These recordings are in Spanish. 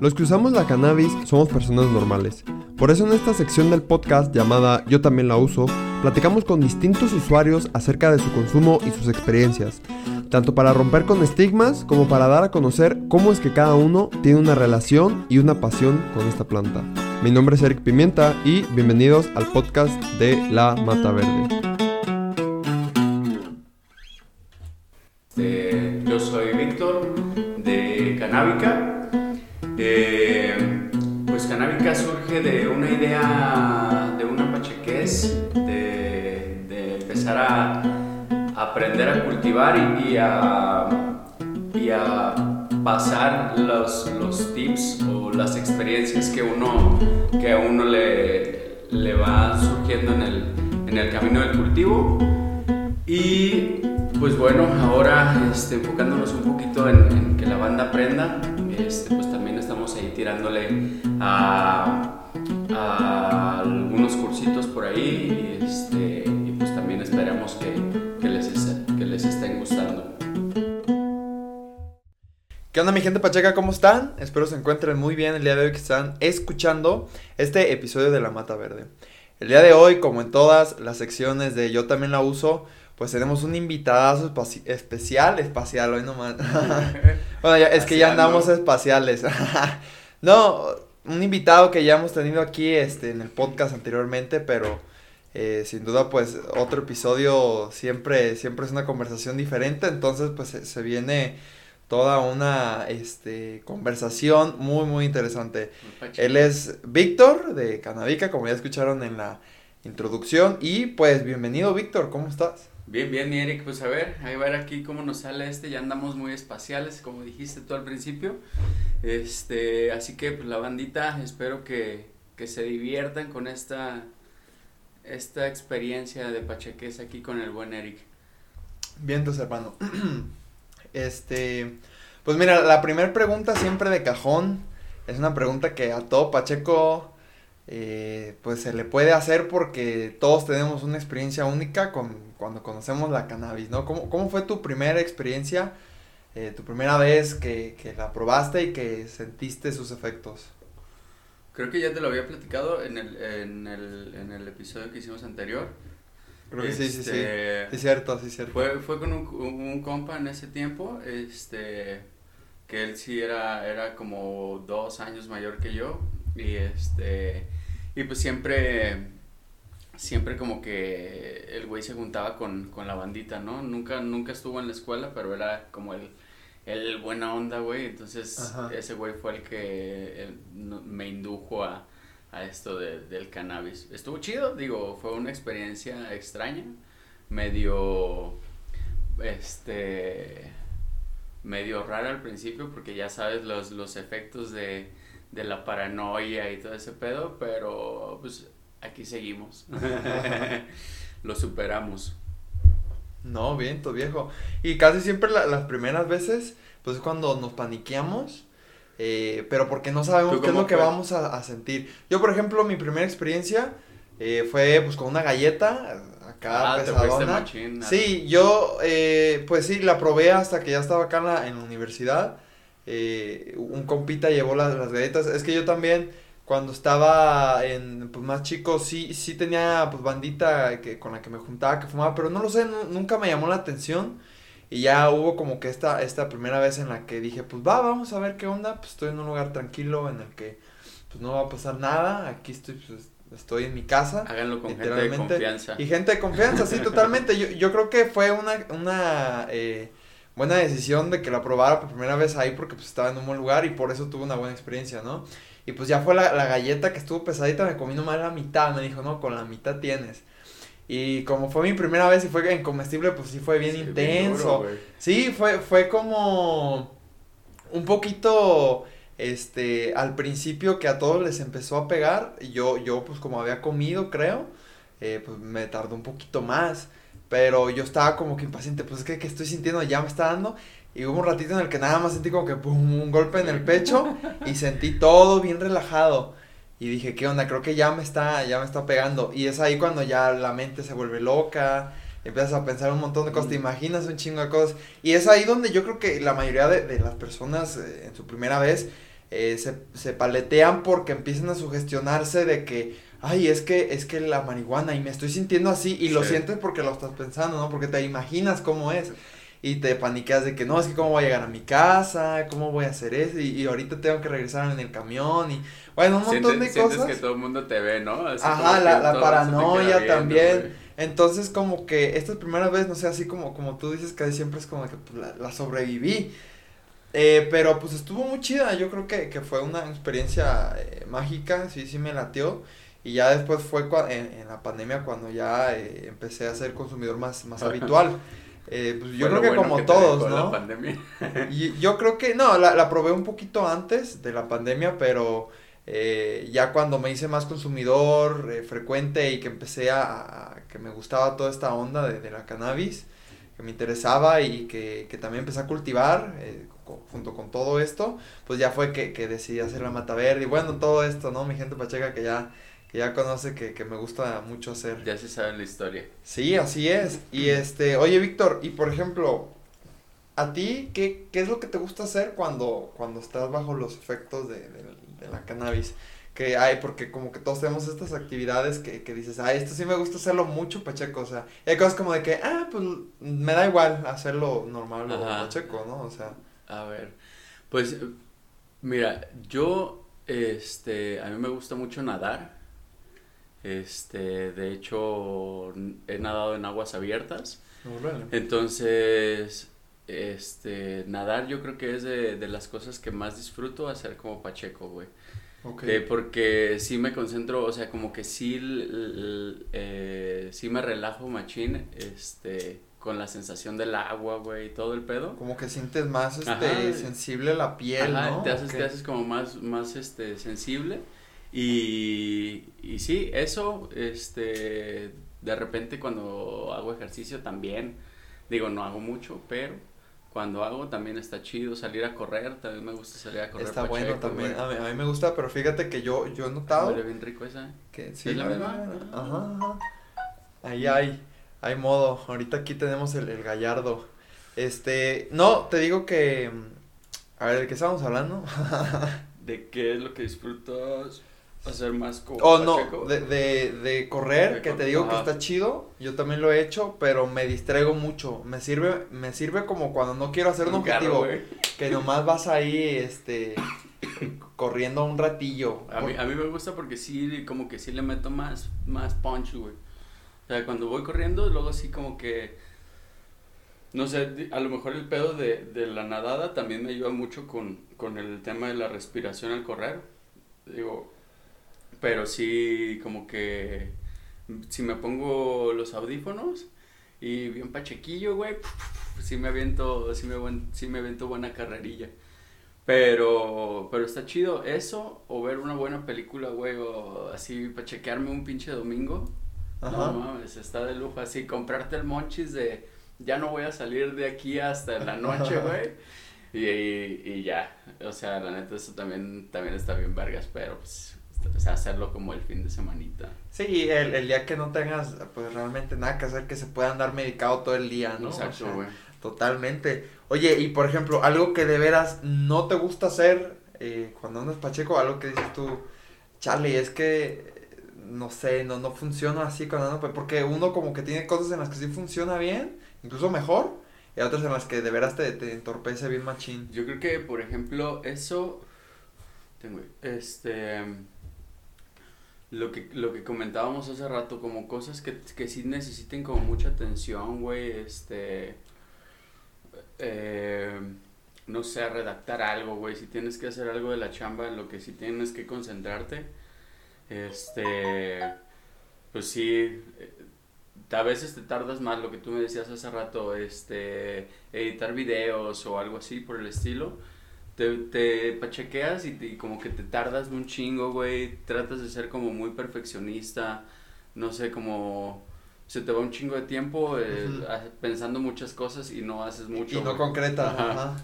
Los que usamos la cannabis somos personas normales. Por eso en esta sección del podcast llamada Yo también la uso, platicamos con distintos usuarios acerca de su consumo y sus experiencias, tanto para romper con estigmas como para dar a conocer cómo es que cada uno tiene una relación y una pasión con esta planta. Mi nombre es Eric Pimienta y bienvenidos al podcast de La Mata Verde. Este, yo soy Víctor de Canábica. Surge de una idea de una pachequez, de, de empezar a aprender a cultivar y, y a, y a pasar los, los tips o las experiencias que, uno, que a uno le, le va surgiendo en el, en el camino del cultivo. Y pues bueno, ahora este, enfocándonos un poquito en, en que la banda aprenda, este, pues también estamos ahí tirándole a, a algunos cursitos por ahí y, este, y pues también esperamos que, que, les, que les estén gustando. ¿Qué onda mi gente Pacheca? ¿Cómo están? Espero se encuentren muy bien el día de hoy que están escuchando este episodio de La Mata Verde. El día de hoy, como en todas las secciones de Yo también la uso, pues tenemos un invitadazo especial, espacial, hoy nomás. bueno, ya, es que ya andamos espaciales. no, un invitado que ya hemos tenido aquí este, en el podcast anteriormente, pero eh, sin duda pues otro episodio siempre, siempre es una conversación diferente, entonces pues se, se viene toda una este, conversación muy muy interesante. Él es Víctor de Canavica, como ya escucharon en la introducción, y pues bienvenido Víctor, ¿cómo estás? Bien, bien, Eric, pues a ver, ahí va a ver aquí cómo nos sale este, ya andamos muy espaciales, como dijiste tú al principio, este, así que pues la bandita, espero que, que se diviertan con esta, esta experiencia de Pacheques aquí con el buen Eric. Bien, entonces hermano, este, pues mira, la primera pregunta siempre de cajón, es una pregunta que a todo Pacheco eh, pues se le puede hacer porque todos tenemos una experiencia única con, cuando conocemos la cannabis, ¿no? ¿Cómo, cómo fue tu primera experiencia, eh, tu primera vez que, que, la probaste y que sentiste sus efectos? Creo que ya te lo había platicado en el, en el, en el episodio que hicimos anterior. Creo que este, sí, sí, sí. Sí, cierto, sí, cierto. Fue, fue con un, un compa en ese tiempo, este, que él sí era, era como dos años mayor que yo. Y este, y pues siempre, siempre como que el güey se juntaba con, con la bandita, ¿no? Nunca, nunca estuvo en la escuela, pero era como el, el buena onda, güey. Entonces Ajá. ese güey fue el que el, me indujo a, a esto de, del cannabis. Estuvo chido, digo, fue una experiencia extraña, medio, este, medio rara al principio, porque ya sabes los, los efectos de de la paranoia y todo ese pedo, pero pues aquí seguimos. Lo superamos. No, bien, tu viejo. Y casi siempre la, las primeras veces, pues es cuando nos paniqueamos, eh, pero porque no sabemos qué es lo que fue? vamos a, a, sentir. Yo, por ejemplo, mi primera experiencia eh, fue pues con una galleta acá ah, pesadona. Machín, sí, yo eh, pues sí, la probé hasta que ya estaba acá en la, en la universidad eh, un compita llevó las, las, galletas. Es que yo también, cuando estaba en, pues, más chico, sí, sí tenía, pues, bandita que, con la que me juntaba, que fumaba, pero no lo sé, no, nunca me llamó la atención. Y ya hubo como que esta, esta primera vez en la que dije, pues, va, vamos a ver qué onda, pues, estoy en un lugar tranquilo en el que, pues, no va a pasar nada, aquí estoy, pues, estoy en mi casa. Háganlo con gente de confianza. Y gente de confianza, sí, totalmente. Yo, yo creo que fue una, una, eh, buena decisión de que la probara por primera vez ahí porque pues estaba en un buen lugar y por eso tuve una buena experiencia, ¿no? Y pues ya fue la, la galleta que estuvo pesadita, me comí nomás la mitad, me dijo, no, con la mitad tienes. Y como fue mi primera vez y fue en comestible, pues sí fue bien sí, intenso. Bien duro, sí, fue, fue como un poquito, este, al principio que a todos les empezó a pegar, yo, yo pues como había comido, creo, eh, pues me tardó un poquito más. Pero yo estaba como que impaciente, pues es que, que estoy sintiendo, ya me está dando. Y hubo un ratito en el que nada más sentí como que pum, un golpe en el pecho y sentí todo bien relajado. Y dije, ¿qué onda? Creo que ya me está, ya me está pegando. Y es ahí cuando ya la mente se vuelve loca, empiezas a pensar un montón de cosas, te imaginas un chingo de cosas. Y es ahí donde yo creo que la mayoría de, de las personas eh, en su primera vez eh, se, se paletean porque empiezan a sugestionarse de que, ay, es que, es que la marihuana y me estoy sintiendo así y lo Sí. sientes porque lo estás pensando, ¿no? Porque te imaginas cómo es y te paniqueas de que no, es que cómo voy a llegar a mi casa, cómo voy a hacer eso y, y ahorita tengo que regresar en el camión y, bueno, un montón de sientes cosas. que todo el mundo te ve, ¿no? Así Ajá, la- la paranoia viendo, también. güey. Entonces, como que estas primeras veces, no sé, así como, como tú dices, casi siempre es como que pues, la, la sobreviví. Eh, pero pues estuvo muy chida, yo creo que, que fue una experiencia eh, mágica, sí, sí me latió. Y ya después fue en, en la pandemia cuando ya eh, empecé a ser consumidor más, más habitual. Eh, pues yo creo que bueno como todos, dejó La ¿no? pandemia. Y yo creo que, no, la, la probé un poquito antes de la pandemia, pero eh, ya cuando me hice más consumidor eh, frecuente y que empecé a, a- que me gustaba toda esta onda de, de la cannabis, que me interesaba y que, que también empecé a cultivar eh, co- junto con todo esto, pues ya fue que, que decidí hacer la mata verde y bueno, todo esto, ¿no? Mi gente pacheca que ya, que ya conoce que, que me gusta mucho hacer. Ya se sabe la historia. Sí, así es. Y este, oye Víctor, y por ejemplo, ¿a ti qué, qué es lo que te gusta hacer cuando, cuando estás bajo los efectos de, de- de la cannabis? Que hay, porque como que todos tenemos estas actividades que, que dices, ay, esto sí me gusta hacerlo mucho, Pacheco, o sea, y hay cosas como de que, ah, pues me da igual hacerlo normal o. Pacheco, ¿no? O sea, A ver, pues mira, yo, este, a mí me gusta mucho nadar. Este, de hecho, he nadado en aguas abiertas. Entonces, este, nadar yo creo que es de, de las cosas que más disfruto hacer como Pacheco, güey. ok. Eh, porque sí me concentro, o sea, como que sí, eh, sí me relajo machín, este, con la sensación del agua, güey, y todo el pedo. Como que sientes más, este, Ajá. sensible la piel, Ajá, ¿no? te haces, te haces como más, más, este, sensible. Y, y sí, eso, este, de repente cuando hago ejercicio también, digo, no hago mucho, pero cuando hago también está chido salir a correr, también me gusta salir a correr. Está bueno también, a mí, a mí me gusta, pero fíjate que yo, yo he notado... Huele bien rico esa. Que sí, ¿Es la misma? a ver, Ajá, ajá. Ahí hay, hay modo. Ahorita aquí tenemos el, el gallardo. Este, no, te digo que, a ver, ¿de qué estábamos hablando? ¿De qué es lo que disfrutas hacer más como Oh, no, de, de, de correr, De que te digo que está chido. Yo también lo he hecho, pero me distraigo mucho. Me sirve, me sirve como cuando no quiero hacer un objetivo. que nomás vas ahí, este, corriendo un ratillo. A mí, a mí me gusta porque sí, como que sí le meto más, más punch, güey. O sea, cuando voy corriendo, luego sí como que, no sé, a lo mejor el pedo de, de la nadada también me ayuda mucho con, con el tema de la respiración al correr. Digo, pero sí como que, si me pongo los audífonos y bien pachequillo, güey, sí me aviento, sí me, sí me aviento buena carrerilla. Pero, pero está chido eso, o ver una buena película, güey, o así para chequearme un pinche domingo. Ajá. No mames, está de lujo así, comprarte el monchis de ya no voy a salir de aquí hasta la noche, güey. Y, y, y ya, o sea, la neta eso también, también está bien vergas, pero pues, o sea, hacerlo como el fin de semanita. Sí, el, el día que no tengas, pues realmente nada que hacer, que se pueda andar medicado todo el día, ¿no? O Exacto, sea, güey. Totalmente. Oye, y por ejemplo, algo que de veras no te gusta hacer eh, cuando andas pacheco, algo que dices tú, Charlie, es que, no sé, no, no funciona así cuando ando, porque uno como que tiene cosas en las que sí funciona bien, incluso mejor, y otras en las que de veras te, te entorpece bien machín. Yo creo que, por ejemplo, eso, tengo, este, lo que, lo que comentábamos hace rato, como cosas que, que sí necesiten como mucha atención, güey, este, eh, no sé, redactar algo, güey, si tienes que hacer algo de la chamba, en lo que sí tienes que concentrarte, este, pues sí, eh, a veces te tardas más, lo que tú me decías hace rato, este, editar videos o algo así por el estilo, te, te pachequeas y, te- y como que te tardas un chingo, güey, tratas de ser como muy perfeccionista, no sé, como se te va un chingo de tiempo eh, pensando muchas cosas y no haces mucho. y no concreta, Ajá. ajá.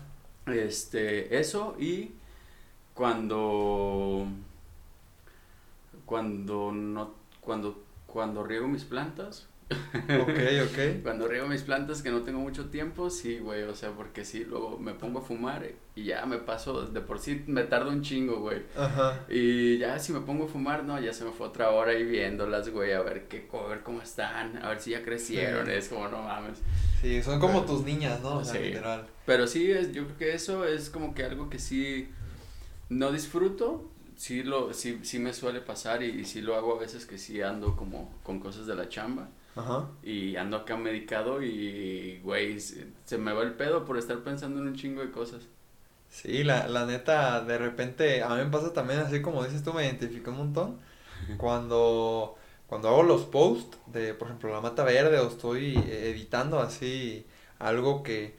Este, eso y cuando cuando no cuando cuando riego mis plantas, Ok, ok. Cuando riego mis plantas que no tengo mucho tiempo, sí, güey, o sea, porque sí, luego me pongo a fumar y ya me paso, de por sí me tardo un chingo, güey. Ajá. Y ya si me pongo a fumar, no, ya se me fue otra hora ahí viéndolas, güey, a ver qué, a ver cómo están, a ver si ya crecieron, Sí. es como no mames. Sí, son como tus niñas, ¿no? O sea, Sí. literal. Pero sí, es, yo creo que eso es como que algo que sí no disfruto, sí lo, sí, sí me suele pasar y, y sí lo hago a veces que sí ando como con cosas de la chamba. Ajá. Y ando acá medicado y, güey, se, me va el pedo por estar pensando en un chingo de cosas. Sí, la, la neta, de repente, a mí me pasa también así como dices tú, me identifico un montón. Cuando, cuando hago los posts de, por ejemplo, La Mata Verde o estoy editando así algo que,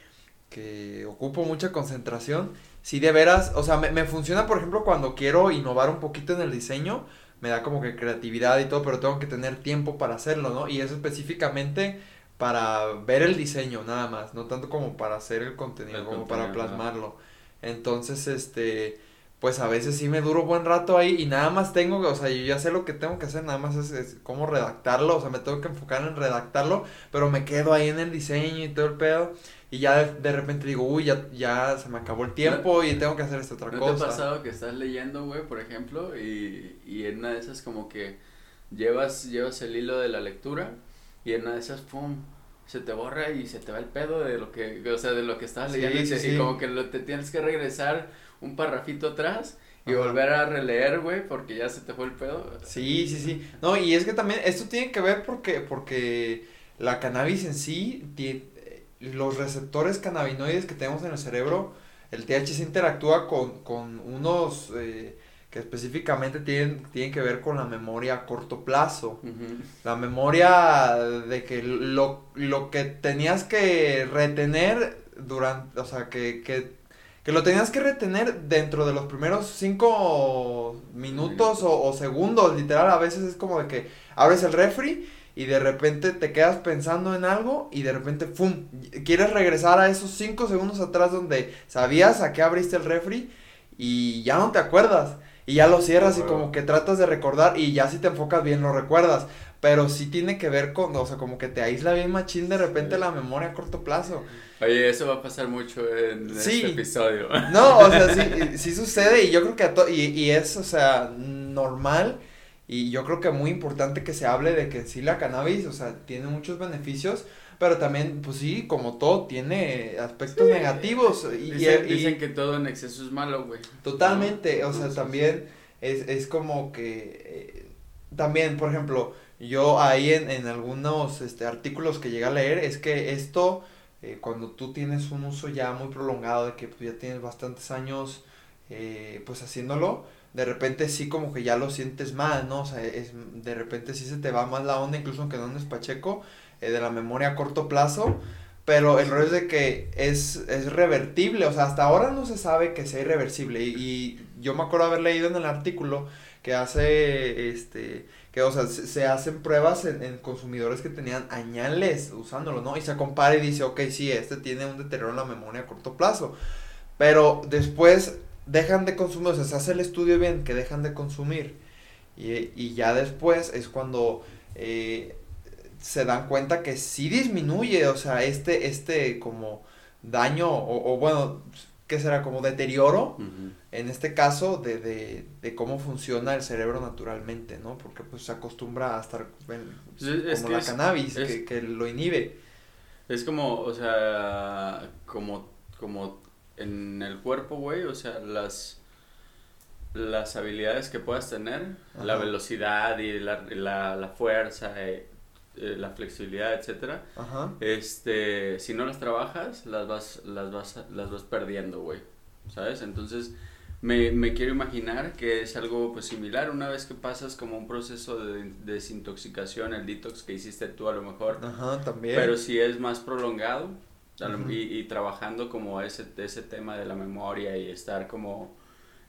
que ocupo mucha concentración, sí de veras, o sea, me, me funciona, por ejemplo, cuando quiero innovar un poquito en el diseño, me da como que creatividad y todo, pero tengo que tener tiempo para hacerlo, ¿no? Y eso específicamente para ver el diseño nada más, no tanto como para hacer el contenido, El como para contenido, plasmarlo. Entonces, este, pues a veces sí me duro buen rato ahí y nada más tengo, o sea, yo ya sé lo que tengo que hacer, nada más es, es cómo redactarlo, o sea, me tengo que enfocar en redactarlo, pero me quedo ahí en el diseño y todo el pedo. Y ya de, de repente digo, uy, ya, ya se me acabó el tiempo y tengo que hacer esta otra ¿No te cosa. ha pasado que estás leyendo, güey, por ejemplo, y, y en una de esas como que llevas, llevas el hilo de la lectura y en una de esas, pum, se te borra y se te va el pedo de lo que, o sea, de lo que estabas Sí, leyendo y, sí, te- sí. y como que lo, te tienes que regresar un parrafito atrás y Ajá. volver a releer, güey, porque ya se te fue el pedo. Sí, sí, sí. No, y es que también esto tiene que ver porque, porque la cannabis en sí, los receptores cannabinoides que tenemos en el cerebro, el THC interactúa con, con unos eh, que específicamente tienen, tienen que ver con la memoria a corto plazo. La memoria de que lo, lo que tenías que retener durante, o sea, que, que, que lo tenías que retener dentro de los primeros cinco minutos o, o segundos, literal, a veces es como de que abres el refri y de repente te quedas pensando en algo y de repente, ¡fum! Quieres regresar a esos cinco segundos atrás donde sabías a qué abriste el refri y ya no te acuerdas. Y ya lo cierras y como que tratas de recordar y ya si te enfocas bien lo recuerdas. Pero sí tiene que ver con, o sea, como que te aísla bien machín de repente Sí. la memoria a corto plazo. Oye, eso va a pasar mucho en Sí. este episodio. No, o sea, sí, sí sucede y yo creo que a to y, y es, o sea, normal y yo creo que muy importante que se hable de que sí la cannabis, o sea, tiene muchos beneficios, pero también, pues sí, como todo, tiene aspectos negativos y, Dicen, y- dicen que todo en exceso es malo, güey. Totalmente, ¿No? o sea, también es, es como que, eh, también, por ejemplo, yo ahí en, en algunos este, artículos que llegué a leer, es que esto, eh, cuando tú tienes un uso ya muy prolongado, de que pues, ya tienes bastantes años, eh, pues haciéndolo, de repente sí como que ya lo sientes mal, ¿no? O sea, es, de repente sí se te va más la onda, incluso aunque no andes pacheco, eh, de la memoria a corto plazo, pero el rollo es de que es, es revertible, o sea, hasta ahora no se sabe que sea irreversible. Y, yo me acuerdo haber leído en el artículo que hace, este, que, o sea, se, se hacen pruebas en, en consumidores que tenían añales usándolo, ¿no? Y se compara y dice, ok, sí, este tiene un deterioro en la memoria a corto plazo. Pero después dejan de consumir, o sea, se hace el estudio bien que dejan de consumir. Y, y ya después es cuando eh, se dan cuenta que sí disminuye, o sea, este, este como daño, o, o bueno, ¿qué será? Como deterioro, en este caso, de, de, de cómo funciona el cerebro naturalmente, ¿no? Porque pues se acostumbra a estar en- es- es como la es- cannabis, que, que lo inhibe. Es como, o sea, como, como en el cuerpo, güey, o sea, las, las habilidades que puedas tener, la velocidad y la, la, la fuerza, eh, eh, la flexibilidad, etcétera, Ajá. este, si no las trabajas, las vas, las vas, las vas perdiendo, güey, ¿sabes? Entonces, me, me quiero imaginar que es algo, pues, similar, una vez que pasas como un proceso de desintoxicación, el detox que hiciste tú a lo mejor, Ajá, también. pero si es más prolongado lo- Ujú. y, y trabajando como ese, ese tema de la memoria y estar como,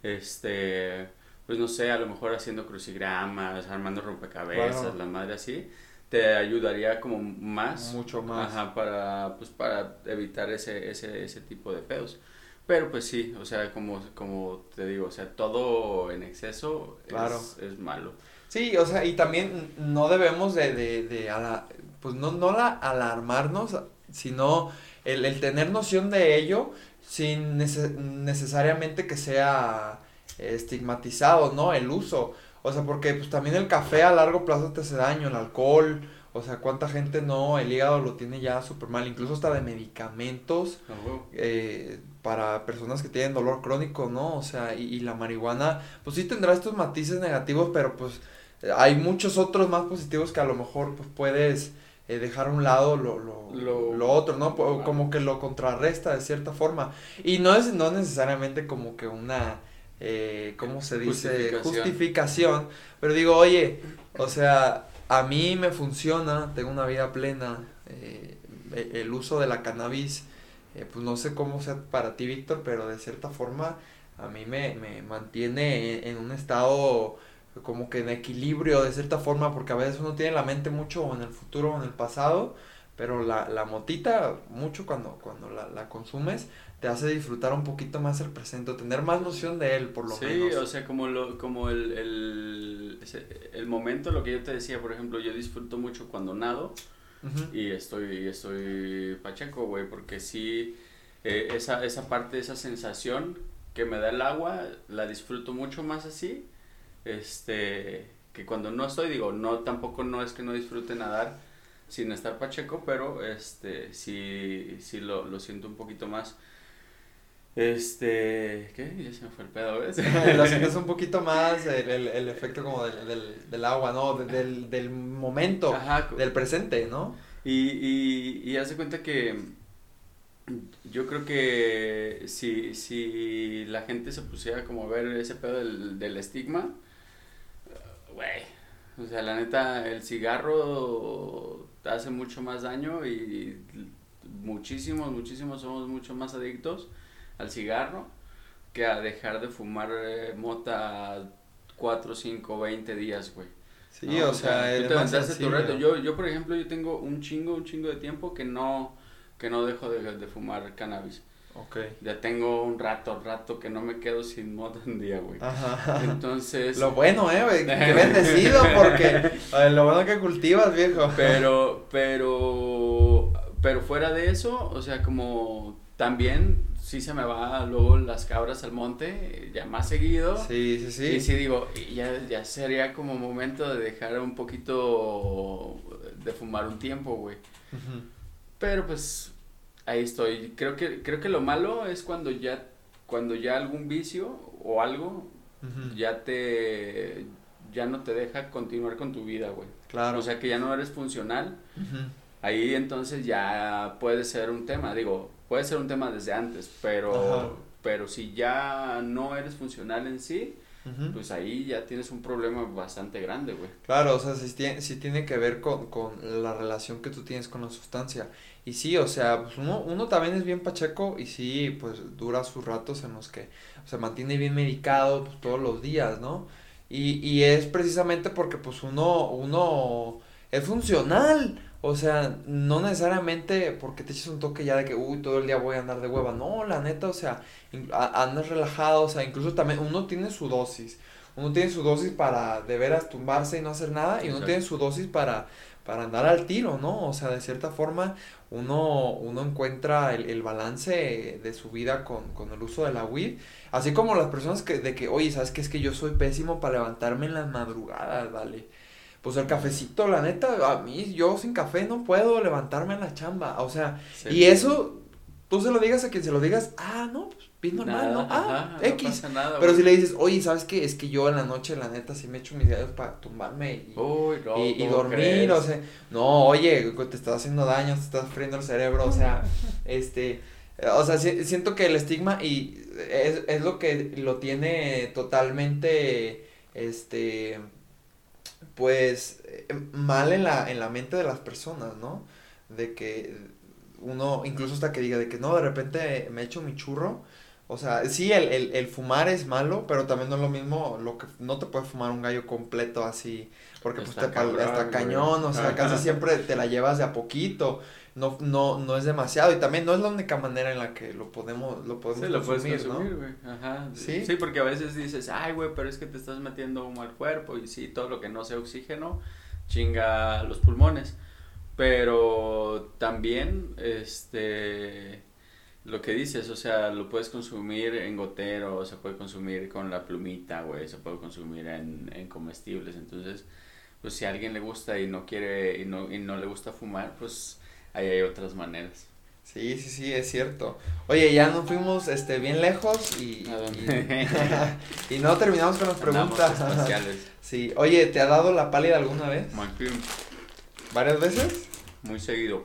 este, pues no sé, a lo mejor haciendo crucigramas, armando rompecabezas, la madre así, te ayudaría como más. Mucho más. Ajá, para, pues para evitar ese, ese, ese tipo de pedos. Pero pues sí, o sea, como, como te digo, o sea, todo en exceso Claro. es, es malo. Sí, o sea, y también no debemos de, de, de pues no, no la alarmarnos, sino el, el tener noción de ello sin necesariamente que sea estigmatizado, ¿no? El uso. O sea, porque pues también el café a largo plazo te hace daño, el alcohol, o sea, cuánta gente no, el hígado lo tiene ya súper mal, incluso hasta de medicamentos eh, para personas que tienen dolor crónico, ¿no? O sea, y, la marihuana, pues sí tendrá estos matices negativos, pero pues hay muchos otros más positivos que a lo mejor pues puedes eh, dejar a un lado lo, lo, lo, otro, ¿no? Como que lo contrarresta de cierta forma. Y no es no necesariamente como que una, eh, ¿cómo se dice? Justificación. Pero digo, oye, o sea, a mí me funciona, tengo una vida plena, eh, e, el uso de la cannabis, eh, pues no sé cómo sea para ti, Víctor, pero de cierta forma a mí me, me mantiene en, un estado como que en equilibrio de cierta forma, porque a veces uno tiene la mente mucho en el futuro o en el pasado, pero la, la motita, mucho cuando, cuando la, la consumes, te hace disfrutar un poquito más el presente, tener más noción de él, por lo menos. Sí, o sea, como, lo, como el, el, el, momento, lo que yo te decía, por ejemplo, yo disfruto mucho cuando nado y estoy, estoy pacheco, güey, porque sí, eh, esa, esa parte, esa sensación que me da el agua, la disfruto mucho más así, este, que cuando no estoy, digo, no, tampoco no es que no disfrute nadar sin estar pacheco, pero este, sí, sí lo, lo siento un poquito más este, ¿qué? Ya se me fue el pedo, ¿ves? Lo sientes un poquito más el, el, el efecto como del, del, del agua, ¿no? Del, del momento, del presente, ¿no? Y, y, y hace cuenta que yo creo que si, si la gente se pusiera como a ver ese pedo del, del estigma, güey, o sea, la neta, el cigarro hace mucho más daño y muchísimos, muchísimos somos mucho más adictos al cigarro que a dejar de fumar eh, mota 4, 5, 20 días, güey. Sí, o, sea, tu reto. Yo, yo, por ejemplo, yo tengo un chingo, un chingo de tiempo que no, que no dejo de, de fumar cannabis. Ok. Ya tengo un rato, rato que no me quedo sin mota un día, güey. Ajá. Entonces. Lo bueno, eh, güey. Qué bendecido, porque. lo bueno que cultivas, viejo. Pero, pero. Pero fuera de eso, o sea, como también sí se me va luego las cabras al monte, ya más seguido. Sí, sí, sí. Y sí digo, ya, ya sería como momento de dejar un poquito de fumar un tiempo, güey. Pero pues ahí estoy. Creo que, creo que lo malo es cuando ya, cuando ya algún vicio o algo ya te, ya no te deja continuar con tu vida, güey. Claro. O sea que ya no eres funcional. Ahí entonces ya puede ser un tema, digo, puede ser un tema desde antes, pero, pero si ya no eres funcional en sí, pues ahí ya tienes un problema bastante grande, güey. Claro, o sea, si tiene, si tiene que ver con, la relación que tú tienes con la sustancia. Y sí, o sea, pues uno, uno también es bien pacheco y sí, pues dura sus ratos en los que se mantiene bien medicado pues, todos los días, ¿no? Y, y es precisamente porque pues uno, uno es funcional. O sea, no necesariamente porque te eches un toque ya de que, uy, todo el día voy a andar de hueva. No, la neta, o sea, andas relajado, o sea, incluso también uno tiene su dosis. Uno tiene su dosis para de veras tumbarse y no hacer nada, y uno tiene su dosis para, para andar al tiro, ¿no? O sea, de cierta forma, uno, uno encuentra el, el balance de su vida con, con el uso de la weed. Así como las personas que, de que, oye, ¿sabes qué? Es que yo soy pésimo para levantarme en las madrugadas, ¿vale? pues el cafecito, la neta, a mí, yo sin café no puedo levantarme en la chamba. O sea, y eso, tú se lo digas a quien se lo digas, ah, no, pues bien normal, ¿no? Ah, X. Pero si le dices, oye, ¿sabes qué? Es que yo en la noche, la neta, sí me echo mis dedos para tumbarme y, y, dormir, o sea, no, oye, te estás haciendo daño, te estás friendo el cerebro, o sea, este, o sea, siento que el estigma y es, es lo que lo tiene totalmente, este pues eh, mal en la, en la mente de las personas, ¿no? De que uno, incluso hasta que diga de que no, de repente me echo mi churro, O sea, sí, el, el, el fumar es malo, pero también no es lo mismo, lo que no te puedes fumar un gallo completo así, porque pues Está te pal- cabrón, está cañón, o sea, Ajá. casi siempre te la llevas de a poquito, no, no, no es demasiado, y también no es la única manera en la que lo podemos, lo podemos Sí, lo puedes consumir, ¿no? consumir, güey. Ajá. ¿Sí? Sí, porque a veces dices, ay, güey, pero es que te estás metiendo humo al cuerpo y sí, todo lo que no sea oxígeno chinga los pulmones. Pero también, este, lo que dices, o sea, lo puedes consumir en gotero, se puede consumir con la plumita, güey, se puede consumir en, en comestibles. Entonces, pues si a alguien le gusta y no quiere, y no, y no le gusta fumar, pues ahí hay otras maneras. Sí, sí, sí, es cierto. Oye, ya nos fuimos este, bien lejos y, y, y no terminamos con las preguntas. Sí, oye, ¿te ha dado la pálida alguna vez? ¿Varias veces? Muy seguido.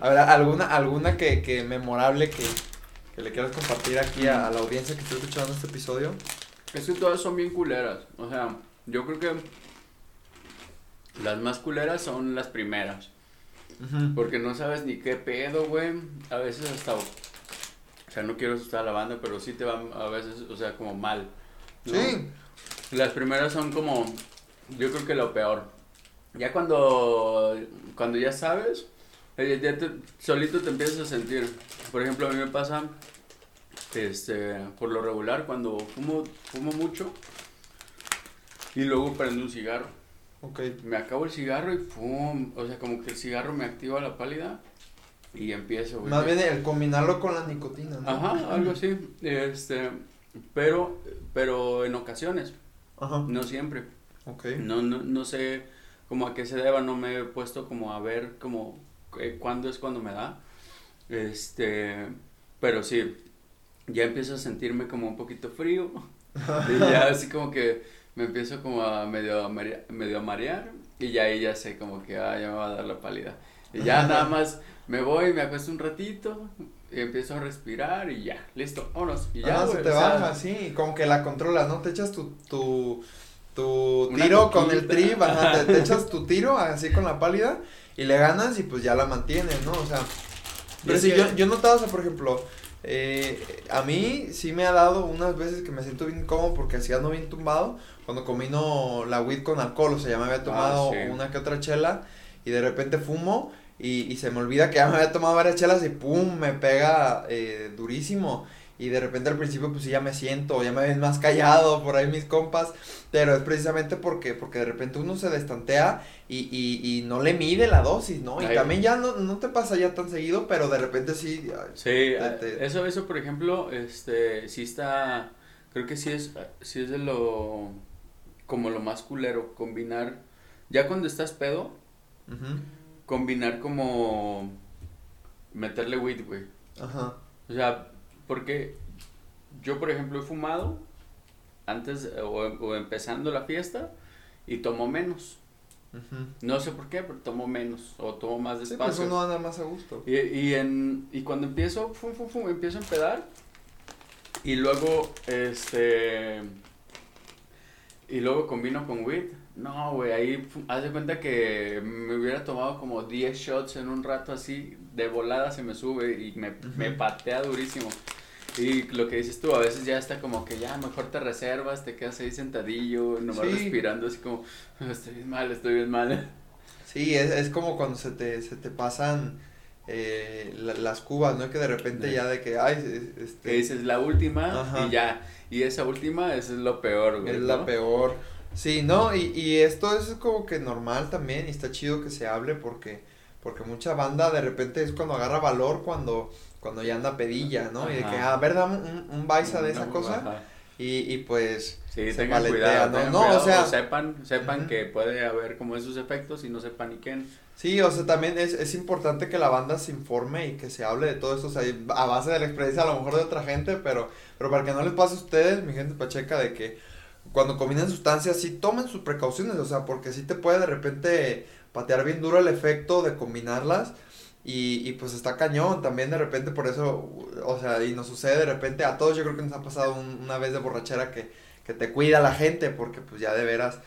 A ver, ¿alguna, alguna que, que memorable que, que le quieras compartir aquí a, a la audiencia que está escuchando este episodio? Es que todas son bien culeras. O sea, yo creo que las más culeras son las primeras. Porque no sabes ni qué pedo, güey. A veces hasta. O sea, no quiero asustar a la banda, pero sí te van a veces, o sea, como mal. ¿no? Sí. Las primeras son como. Yo creo que lo peor. Ya cuando. Cuando ya sabes. Eh, Ya te- solito te empiezas a sentir. Por ejemplo, a mí me pasa. Este. Por lo regular, cuando fumo, fumo mucho. Y luego prendo un cigarro. Ok. Me acabo el cigarro y pum. O sea, como que el cigarro me activa la pálida. Y empiezo. Más bien el combinarlo con la nicotina, ¿no? Ajá, algo así. Este. Pero. Pero en ocasiones. Ajá. No siempre. Ok. No, no, no sé como a qué se deba, no me he puesto como a ver como eh, cuándo es cuando me da. Este, pero sí, ya empiezo a sentirme como un poquito frío. y ya así como que me empiezo como a medio a marea- medio a marear y ya ahí ya sé como que ah, ya me va a dar la pálida. Y ya nada más me voy, me acuesto un ratito y empiezo a respirar y ya, listo, vámonos. Y ya, Ajá, se te sea, baja, sí, como que la controlas, ¿no? Te echas tu, tu, tu tiro con el trip, ajá, te, te echas tu tiro así con la pálida y le ganas y pues ya la mantienes, ¿no? O sea, pero que- yo, yo he notado, o sea, por ejemplo, eh, a mí sí me ha dado unas veces que me siento bien cómodo porque así ando bien tumbado, cuando combino la weed con alcohol, o sea, ya me había tomado Ah, sí. una que otra chela y de repente fumo y, y se me olvida que ya me había tomado varias chelas y pum, me pega eh, durísimo. Y de repente al principio pues sí ya me siento, ya me ven más callado por ahí mis compas, pero es precisamente porque, porque de repente uno se destantea y, y, y no le mide la dosis, ¿no? Y Ay. también ya no, no te pasa ya tan seguido, pero de repente sí, Sí, Te- te- eso, eso por ejemplo, este, sí está, creo que sí es, sí es de lo, como lo más culero, combinar, ya cuando estás pedo, combinar como meterle weed, güey. ajá, O sea, porque yo, por ejemplo, he fumado antes eh, o, o empezando la fiesta y tomo menos. No sé por qué, pero tomo menos o tomo más Sí, pues despacio. uno anda más a gusto. Y, y, en, y cuando empiezo, fum, fum, fum, empiezo a empedar. Y luego, este. Y luego combino con weed. No, güey, ahí haz de cuenta que me hubiera tomado como 10 shots en un rato así, de volada se me sube y me, me patea durísimo. Y lo que dices tú, a veces ya está como que ya mejor te reservas, te quedas ahí sentadillo, nomás Sí. respirando así como, estoy bien mal, estoy bien mal. Sí, es, es como cuando se te, se te pasan eh, la- las cubas, ¿no? Que de repente Sí. ya de que, ay, Que este, dices la última Ajá. y ya. Y esa última esa es lo peor, güey. es la ¿no? peor. Sí, no, y, y esto es como que normal también y está chido que se hable porque, porque mucha banda de repente es cuando agarra valor cuando, cuando ya anda pedilla, ¿no? Y de que, Ajá. a ver, dame un, un baisa de esa No, cosa y, y pues, Sí, se tengan paletea, cuidado, ¿no? tengan No, o sea- sepan, sepan que puede haber como esos efectos y no sepan ni quién. sí, o sea, también es, es importante que la banda se informe y que se hable de todo esto, o sea, a base de la experiencia a lo mejor de otra gente, pero, pero para que no les pase a ustedes, mi gente pacheca, de que cuando combinan sustancias sí tomen sus precauciones, o sea, porque sí te puede de repente patear bien duro el efecto de combinarlas y, y pues está cañón, también de repente por eso, o sea, y nos sucede de repente a todos, yo creo que nos ha pasado un- una vez de borrachera que, que te cuida la gente, porque pues ya de veras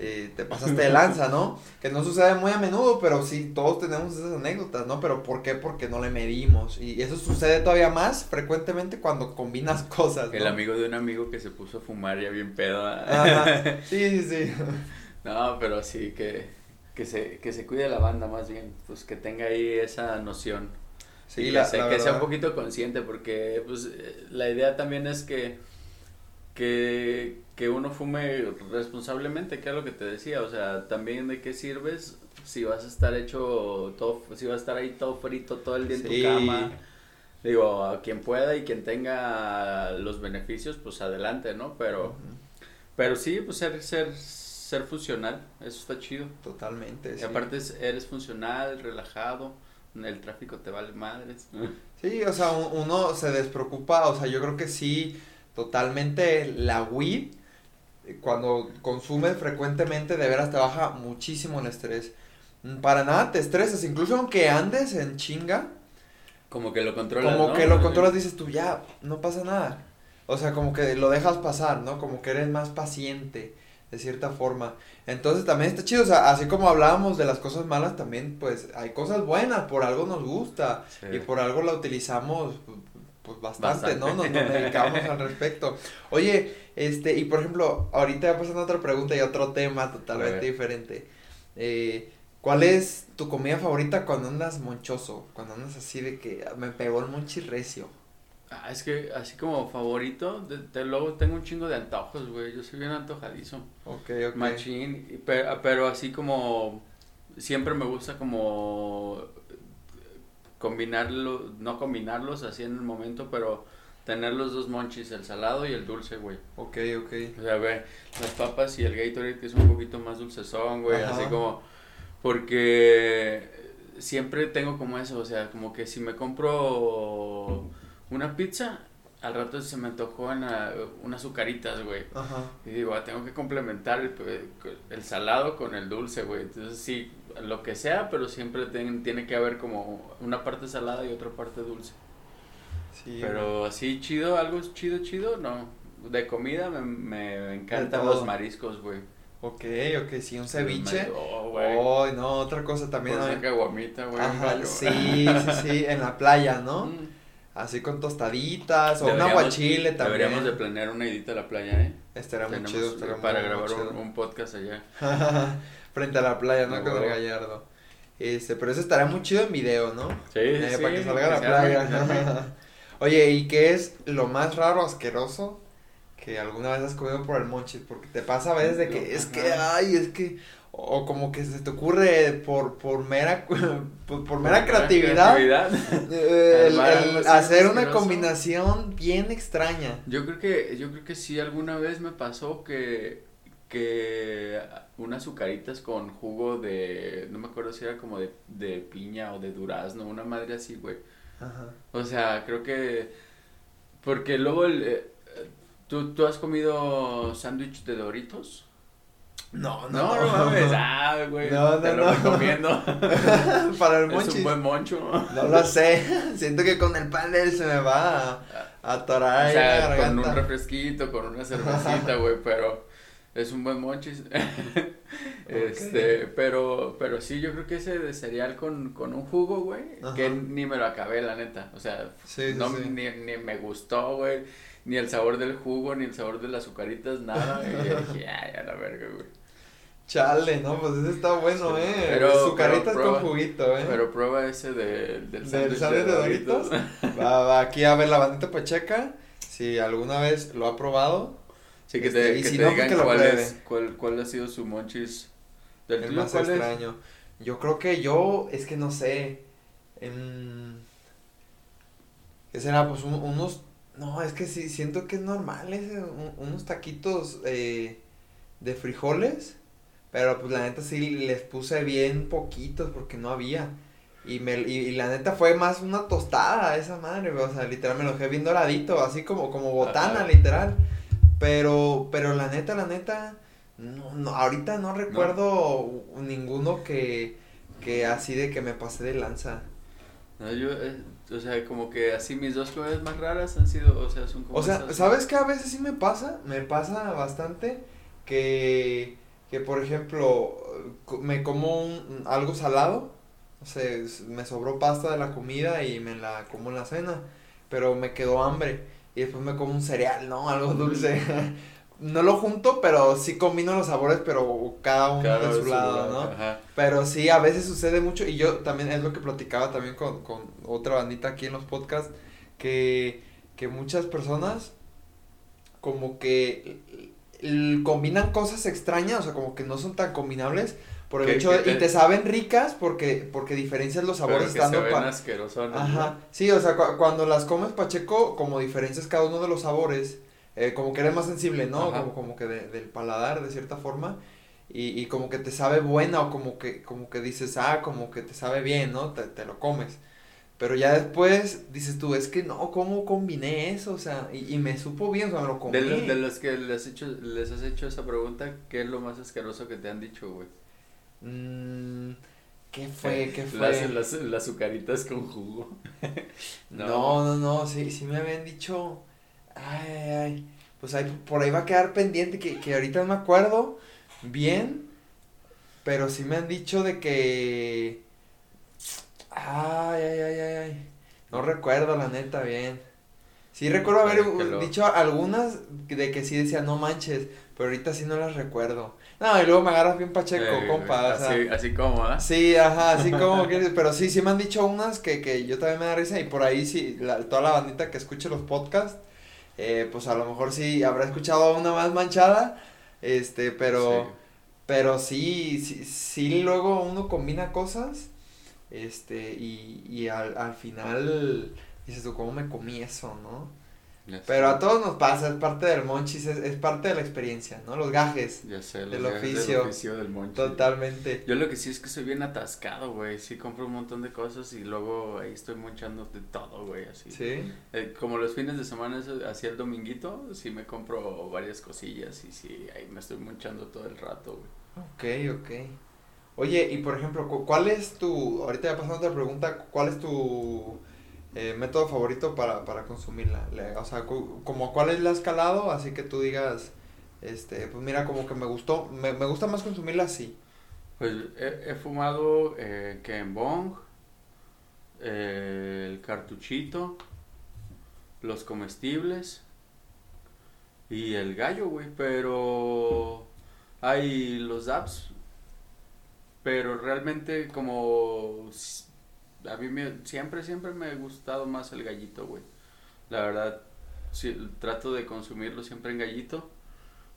eh, te pasaste de lanza, ¿no? Que no sucede muy a menudo, pero sí, todos tenemos esas anécdotas, ¿no? Pero ¿por qué? Porque no le medimos. Y eso sucede todavía más frecuentemente cuando combinas cosas. El amigo de un amigo que se puso a fumar ya bien pedo. Sí, sí, sí. no, pero sí, que, que, se, que se cuide la banda más bien, pues que tenga ahí esa noción. Sí, la, que sea un poquito consciente, porque pues la idea también es que que, que uno fume responsablemente, que es lo que te decía, o sea, también de qué sirves si vas a estar hecho todo, si vas a estar ahí todo frito todo el día en tu cama. Digo, a quien pueda y quien tenga los beneficios, pues adelante, ¿no? Pero, pero sí, pues ser, ser, ser funcional, eso está chido. Totalmente. Y aparte eres funcional, relajado, el tráfico te vale madres. Sí, o sea, uno se despreocupa, o sea, yo creo que sí totalmente la weed, cuando consumes frecuentemente, de veras te baja muchísimo el estrés. Mm, para nada te estresas, incluso aunque andes en chinga. Como que lo controlas. Como que lo controlas, dices tú, ya, no pasa nada. O sea, como que lo dejas pasar, ¿no? Como que eres más paciente, de cierta forma. Entonces también está chido, o sea, así como hablábamos de las cosas malas, también pues hay cosas buenas, por algo nos gusta y por algo la utilizamos pues bastante, ¿no? Nos, dedicamos al respecto. Oye, este, y por ejemplo, ahorita ya pasando a otra pregunta y otro tema totalmente diferente. Eh, ¿Cuál es tu comida favorita cuando andas monchoso? Cuando andas así de que me pegó el monchirrecio. Ah, es que así como favorito, de, luego tengo un chingo de antojos, güey. Yo soy bien antojadizo. Ok, ok. Machín, pero, pero así como siempre me gusta como combinarlo, no combinarlos así en el momento, pero tener los dos monchis, el salado y el dulce, güey. Ok, ok. O sea, ve, las papas y el Gatorade que es un poquito más dulcezón, güey, así como, porque siempre tengo como eso, o sea, como que si me compro una pizza, al rato se me antojó en unas azucaritas, güey. Ajá. Y digo, ah, tengo que complementar el, el salado con el dulce, güey. Entonces sí, lo que sea, pero siempre tiene que haber como una parte salada y otra parte dulce. Sí, pero así chido, algo chido, chido, no. De comida me, me encantan los mariscos, güey. Ok, ok, sí, un ceviche. Oh, no, otra cosa también. Una caguamita, güey. sí, sí, sí, en la playa, ¿no? Mm. Así con tostaditas o un aguachile también. Deberíamos de planear una idita a la playa, ¿eh? Estaría muy chido. para grabar un, podcast allá. frente a la playa, ¿no? Con el gallardo. Este, pero eso estaría muy chido en video, ¿no? Sí, eh, Para que salga a la playa. Oye, ¿y qué es lo más raro, asqueroso que alguna vez has comido por el monchis? Porque te pasa a veces de que es que, ay, es que, o como que se te ocurre por, por mera, por, mera creatividad, eh, el, hacer una combinación bien extraña. Yo creo que, yo creo que sí, alguna vez me pasó que, que unas azucaritas con jugo de, no me acuerdo si era como de, de piña o de durazno, una madre así, güey. Ajá. O sea, creo que, porque luego el, eh, ¿tú, ¿tú has comido sándwich de Doritos? No, no, no, no mames, ah, güey, no, te lo recomiendo. Para el moncho. Es un buen moncho. No lo sé, siento que con el pan de él se me va a, atorar o sea, con un refresquito, con una cervecita, güey, pero es un buen monchis. este, pero, pero sí, yo creo que ese de cereal con, con un jugo, güey, que ni me lo acabé, la neta. O sea, no, Ni, ni me gustó, güey. Ni el sabor del jugo, ni el sabor de las azucaritas, nada. y dije, ay, a la verga, güey. Chale, no, pues ese está bueno, eh. Pero, Azucaritas con juguito, eh. Pero prueba ese de, del sándwich de, de Doritos. va, va, aquí a ver la bandita Pacheca. Si alguna vez lo ha probado, Sí, que te, este, que te digan cuál, es, cuál, cuál ha sido su monchis del El más extraño. Yo creo que yo, es que no sé. En... ¿Qué será? Pues unos. No, es que sí, siento que es normal. ese, unos taquitos eh, de frijoles. Pero pues la neta sí les puse bien poquitos porque no había. Y, me, y, la neta fue más una tostada esa madre, o sea, literal me lo dejé bien doradito, así como, como botana, literal. Pero, pero la neta, la neta, no, no ahorita no recuerdo ninguno que, que así de que me pasé de lanza. No, yo, eh, o sea, como que así mis dos comidas más raras han sido, o sea, son como... O sea, ¿sabes qué a veces sí me pasa? Me pasa bastante que que por ejemplo, me como un, algo salado, o sea, me sobró pasta de la comida y me la como en la cena, pero me quedó hambre y después me como un cereal, ¿no? Algo dulce. no lo junto, pero sí combino los sabores, pero cada uno de su lado, ¿no? Pero sí, a veces sucede mucho y yo también es lo que platicaba también con, con otra bandita aquí en los podcasts, que, que muchas personas como que combinan cosas extrañas, o sea, como que no son tan combinables por el hecho de, y te saben ricas porque porque diferencias los sabores estando se Ajá. Sí, o sea, cuando las comes pacheco como diferencias cada uno de los sabores eh, como que eres más sensible, ¿no? Como, como que del paladar, de cierta forma. Y, y como que te sabe buena o como que, como que dices, ah, como que te sabe bien, ¿no? Te, te lo comes. Pero ya después dices tú, es que no, ¿cómo combiné eso? O sea, y, y me supo bien, o sea, me lo comí. De, de los que les, hecho, les has hecho esa pregunta, ¿qué es lo más asqueroso que te han dicho, güey? Mmm... ¿Qué fue? ¿Qué fue? Las, las, las azucaritas con jugo. no. no, no, no, sí, sí me habían dicho Ay, ay, Pues ahí, por ahí va a quedar pendiente que, que ahorita no me acuerdo bien. Pero sí me han dicho de que. Ay, ay, ay, ay, ay. No recuerdo la neta bien. Sí recuerdo haber dicho algunas de que sí decía no manches, pero ahorita sí no las recuerdo. No, y luego me agarras bien pacheco, compa. así, así como, ¿ah? Sí, ajá, así como quieres. Pero sí, sí me han dicho unas que, que yo también me da risa y por ahí sí, toda la bandita que escuche los podcasts eh, pues a lo mejor sí habrá escuchado una más manchada, este, pero, sí. pero sí, sí, sí, luego uno combina cosas, este, y, y al, al final dices tú, ¿cómo me comí eso, no? Pero a todos nos pasa, es parte del monchis, es, es parte de la experiencia, ¿no? Los gajes. Ya sé, los del gajes oficio. del oficio del monchis. Totalmente. Yo lo que sí es que soy bien atascado, güey. Sí compro un montón de cosas y luego ahí estoy monchando de todo, güey, así. Sí. Eh, como los fines de semana, así el dominguito, sí me compro varias cosillas y sí, ahí me estoy monchando todo el rato, güey. Ok, ok. Oye, y por ejemplo, ¿cuál es tu, ahorita ya pasando otra pregunta, ¿cuál es tu eh, método favorito para, para consumirla. o sea, como cuál es la escalado, así que tú digas, este, pues mira, como que me gustó, me, me gusta más consumirla así. Pues he, fumado eh, Ken Bong, eh, el cartuchito, los comestibles y el gallo, güey, pero hay los apps, pero realmente como a mí me, siempre, siempre me ha gustado más el gallito, güey. La verdad, sí, trato de consumirlo siempre en gallito.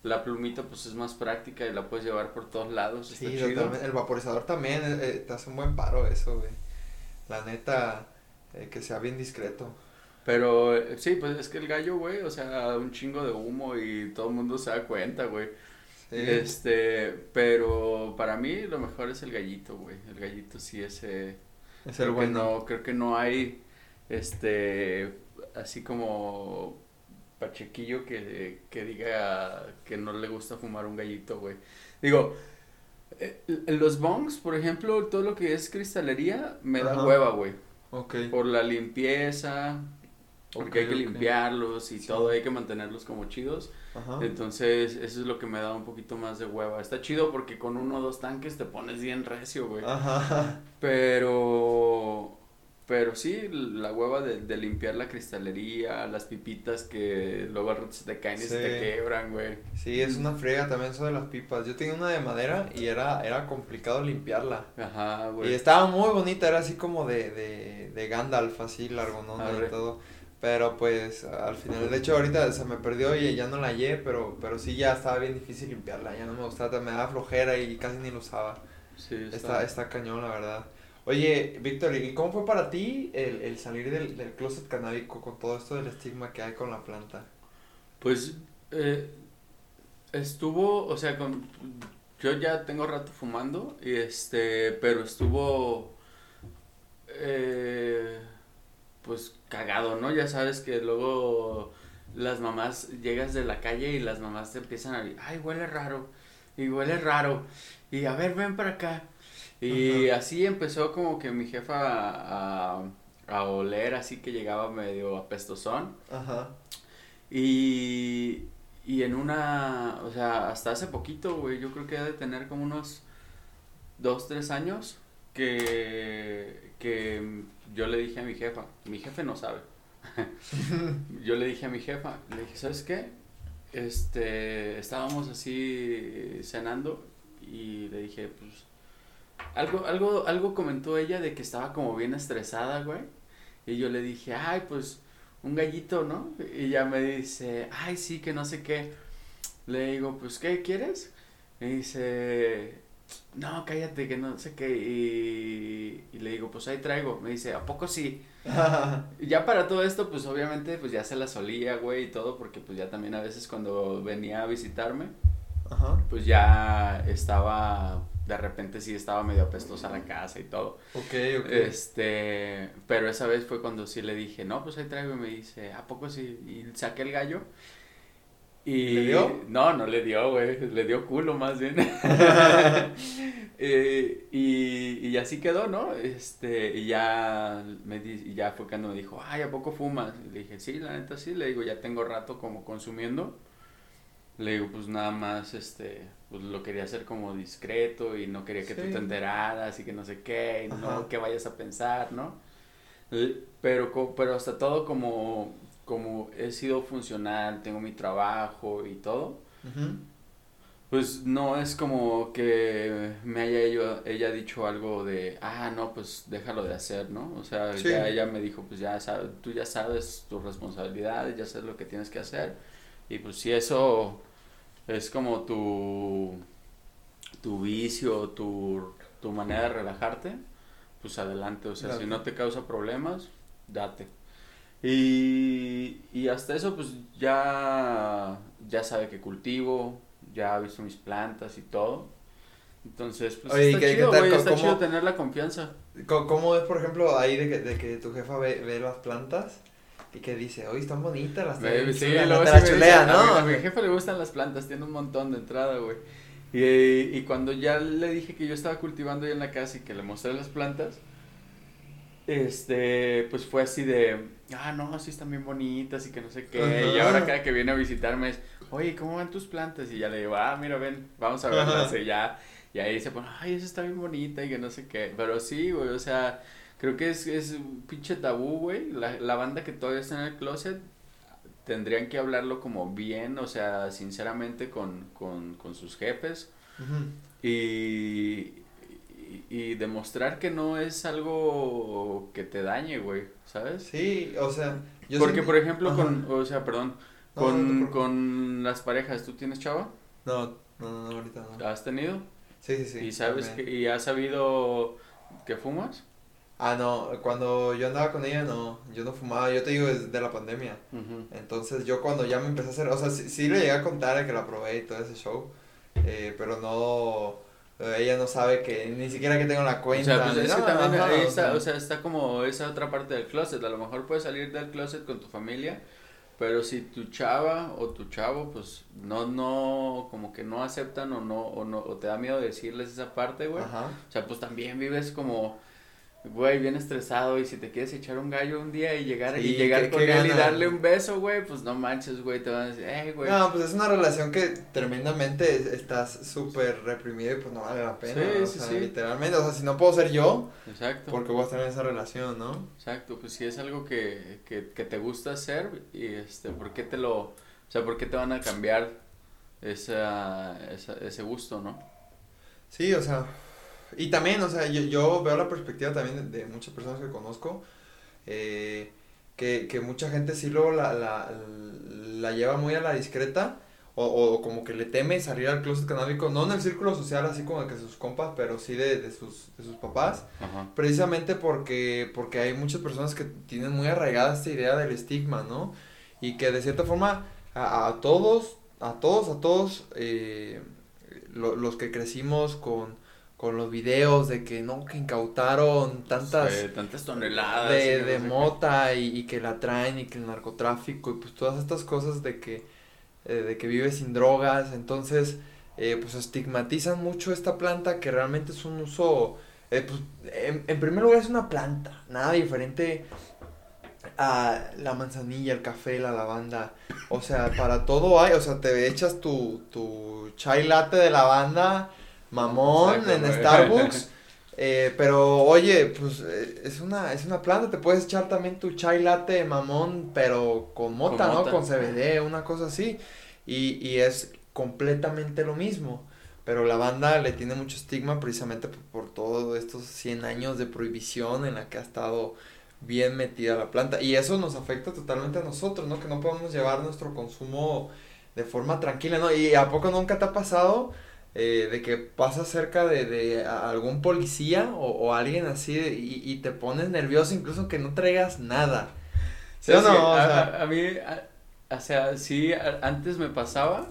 La plumita pues es más práctica y la puedes llevar por todos lados. Sí, el vaporizador también eh, eh, te hace un buen paro eso, güey. La neta, eh, que sea bien discreto. Pero sí, pues es que el gallo, güey, o sea, un chingo de humo y todo el mundo se da cuenta, güey. Este, pero para mí lo mejor es el gallito, güey. El gallito sí ese es el bueno. no, creo que no hay, este, así como Pachequillo que, que diga que no le gusta fumar un gallito, güey. Digo, eh, los bongs, por ejemplo, todo lo que es cristalería, me da hueva, güey. Ok. Por la limpieza, porque hay que limpiarlos y todo, hay que mantenerlos como chidos. Ajá. Entonces, eso es lo que me da un poquito más de hueva. Está chido porque con uno o dos tanques te pones bien recio, güey. Ajá. Pero, pero sí, la hueva de, de, limpiar la cristalería, las pipitas que luego se te caen y se te quebran, güey. Sí, es una friega también eso de las pipas. Yo tenía una de madera y era, era complicado limpiarla. Ajá, güey. Y estaba muy bonita, era así como de, de, de Gandalf, así largo, ¿no? Y todo. Pero pues al final, de hecho ahorita se me perdió y ya no la hallé, pero, pero sí ya estaba bien difícil limpiarla, ya no me gustaba, me daba flojera y casi ni lo usaba. Sí, está, está, está cañón, la verdad. Oye, Víctor, ¿y cómo fue para ti el, el salir del, del closet canábico con todo esto del estigma que hay con la planta? Pues eh, estuvo, o sea, con, yo ya tengo rato fumando, y este, pero estuvo... Eh, pues cagado, ¿no? Ya sabes que luego las mamás llegas de la calle y las mamás te empiezan a decir, ay, huele raro, y huele raro, y a ver, ven para acá. Y así empezó como que mi jefa a, a, oler, así que llegaba medio apestosón. Ajá. Y, y en una, o sea, hasta hace poquito, güey, yo creo que ha de tener como unos dos, tres años que, que yo le dije a mi jefa, mi jefe no sabe, yo le dije a mi jefa, le dije, ¿sabes qué? Este, estábamos así cenando y le dije, pues, algo, algo, algo comentó ella de que estaba como bien estresada, güey. Y yo le dije, ay, pues, un gallito, ¿no? Y ella me dice, ay, sí, que no sé qué. Le digo, pues, ¿qué quieres? Me dice, no, cállate, que no sé qué. Y, y le digo, pues ahí traigo. Me dice, ¿a poco sí? ya para todo esto, pues obviamente, pues ya se la solía, güey, y todo, porque pues ya también a veces cuando venía a visitarme, pues ya estaba, de repente sí estaba medio apestosa la casa y todo. Ok, ok. Este, pero esa vez fue cuando sí le dije, no, pues ahí traigo y me dice, ¿a poco sí? Y saqué el gallo. Y ¿Le dio? No, no le dio, güey, le dio culo más bien. Eh, y, y así quedó, ¿no? Este, y ya me di, y ya fue cuando me dijo, ay, ¿a poco fumas? Y le dije, sí, la neta sí, le digo, ya tengo rato como consumiendo. Le digo, pues nada más, este, pues lo quería hacer como discreto y no quería que tú te enteraras y que no sé qué, y no que vayas a pensar, ¿no? L- Pero, pero hasta todo como, como he sido funcional, tengo mi trabajo y todo, pues no es como que me haya ello- ella dicho algo de, ah, no, pues déjalo de hacer, ¿no? O sea, Sí. ya ella me dijo, pues ya sabes, tú ya sabes tus responsabilidades, ya sabes lo que tienes que hacer. Y pues si eso es como tu, tu vicio, tu, tu manera de relajarte, pues adelante. O sea, si no te causa problemas, date. Y, y hasta eso, pues ya, ya sabe que cultivo, ya ha visto mis plantas y todo. Entonces, pues Oye, ¿y está qué chido, tal? güey, ¿Cómo- está chido tener la confianza. Co- ¿Cómo es, por ejemplo, ahí de que, de que tu jefa ve, ve las plantas y que dice, oye, están bonitas las te- sí, sí las me chulea, dice, a mi- ¿no? A mi, jefe le gustan las plantas, tiene un montón de entrada, güey. Y, y cuando ya le dije que yo estaba cultivando ahí en la casa y que le mostré las plantas, este, pues fue así de, ah, no, sí están bien bonitas y que no sé qué. Y ahora cada que viene a visitarme es, oye, ¿cómo van tus plantas? Y ya le digo, ah, mira, ven, vamos a verlas. Y ya, y ahí se pone, ay, esa está bien bonita y que no sé qué. Pero sí, güey, o sea, creo que es, es un pinche tabú, güey. La, la banda que todavía está en el closet tendrían que hablarlo como bien, o sea, sinceramente con, con, con sus jefes Ujú. y, y, y demostrar que no es algo que te dañe, güey, ¿sabes? Sí, o sea, yo Porque, por ejemplo, Ajá. con, o sea, perdón, No, no te con, con las parejas, ¿tú tienes chava? No, no, no, ahorita no. ¿Has tenido? Sí, sí, sí. ¿Y sabes también. que, y has sabido que fumas? Ah, no, cuando yo andaba con ella, no, yo no fumaba, yo te digo desde la pandemia. Entonces yo cuando ya me empecé a hacer, o sea, sí, sí le llegué a contar que la probé y todo ese show, eh, pero no, ella no sabe que ni siquiera que tengo la O cuenta. sea, pues es que también ahí o está, sea. o sea, está como esa otra parte del closet. A lo mejor puedes salir del closet con tu familia, pero si tu chava o tu chavo, pues no, no, como que no aceptan o no, o no, o te da miedo decirles esa parte, güey. Ajá. O sea, pues también vives como, güey, bien estresado y si te quieres echar un gallo un día y llegar y llegar con él y darle un beso, güey, pues no manches, güey, te van a decir, eh, güey. No, pues es una relación que tremendamente estás súper reprimido y pues no vale la pena, Sí, o sí, sea, sí. literalmente, o sea, si no puedo ser yo, Exacto. porque voy a estar en esa relación, ¿no? Exacto, pues si es algo que, que, que te gusta hacer y este, ¿por qué te lo, o sea, por qué te van a cambiar esa, esa, ese gusto, no? Sí, o sea, y también, o sea, yo, yo veo la perspectiva también de, de muchas personas que conozco, eh, que, que mucha gente sí luego la, la, la lleva muy a la discreta, o, o como que le teme salir al closet canábico, no en el círculo social así como que sus compas, pero sí de, de sus, de sus papás, Ajá. precisamente porque, porque hay muchas personas que tienen muy arraigada esta idea del estigma, ¿no? Y que de cierta forma a, a todos, a todos, a todos, eh, lo- los que crecimos con, con los videos de que no, que incautaron tantas Sí, tantas toneladas. de, y no de sé qué. mota y, y que la traen y que el narcotráfico y pues todas estas cosas de que, eh, de que vive sin drogas, entonces eh, pues estigmatizan mucho esta planta que realmente es un uso, eh, pues en, en primer lugar es una planta, nada diferente a la manzanilla, el café, la lavanda. O sea, para todo hay. O sea, te echas tu, tu chai latte de lavanda, mamón, Exacto, en. Starbucks. Eh, pero oye, pues eh, es una, es una planta, te puedes echar también tu chai latte mamón, pero con mota, Con ¿no? mota. Con CBD, una cosa así. Y, y es completamente lo mismo. Pero la banda le tiene mucho estigma precisamente por, por todos estos 100 años de prohibición en la que ha estado bien metida la planta. Y eso nos afecta totalmente a nosotros, ¿no? Que no podemos llevar nuestro consumo de forma tranquila, ¿no? Y a poco nunca te ha pasado eh, de que pasas cerca de, de algún policía o, o alguien así de- y, y te pones nervioso incluso que no traigas nada. ¿Sí o ¿Sabes qué? no? O a, sea, a- a mí, a- o sea, sí, a- antes me pasaba,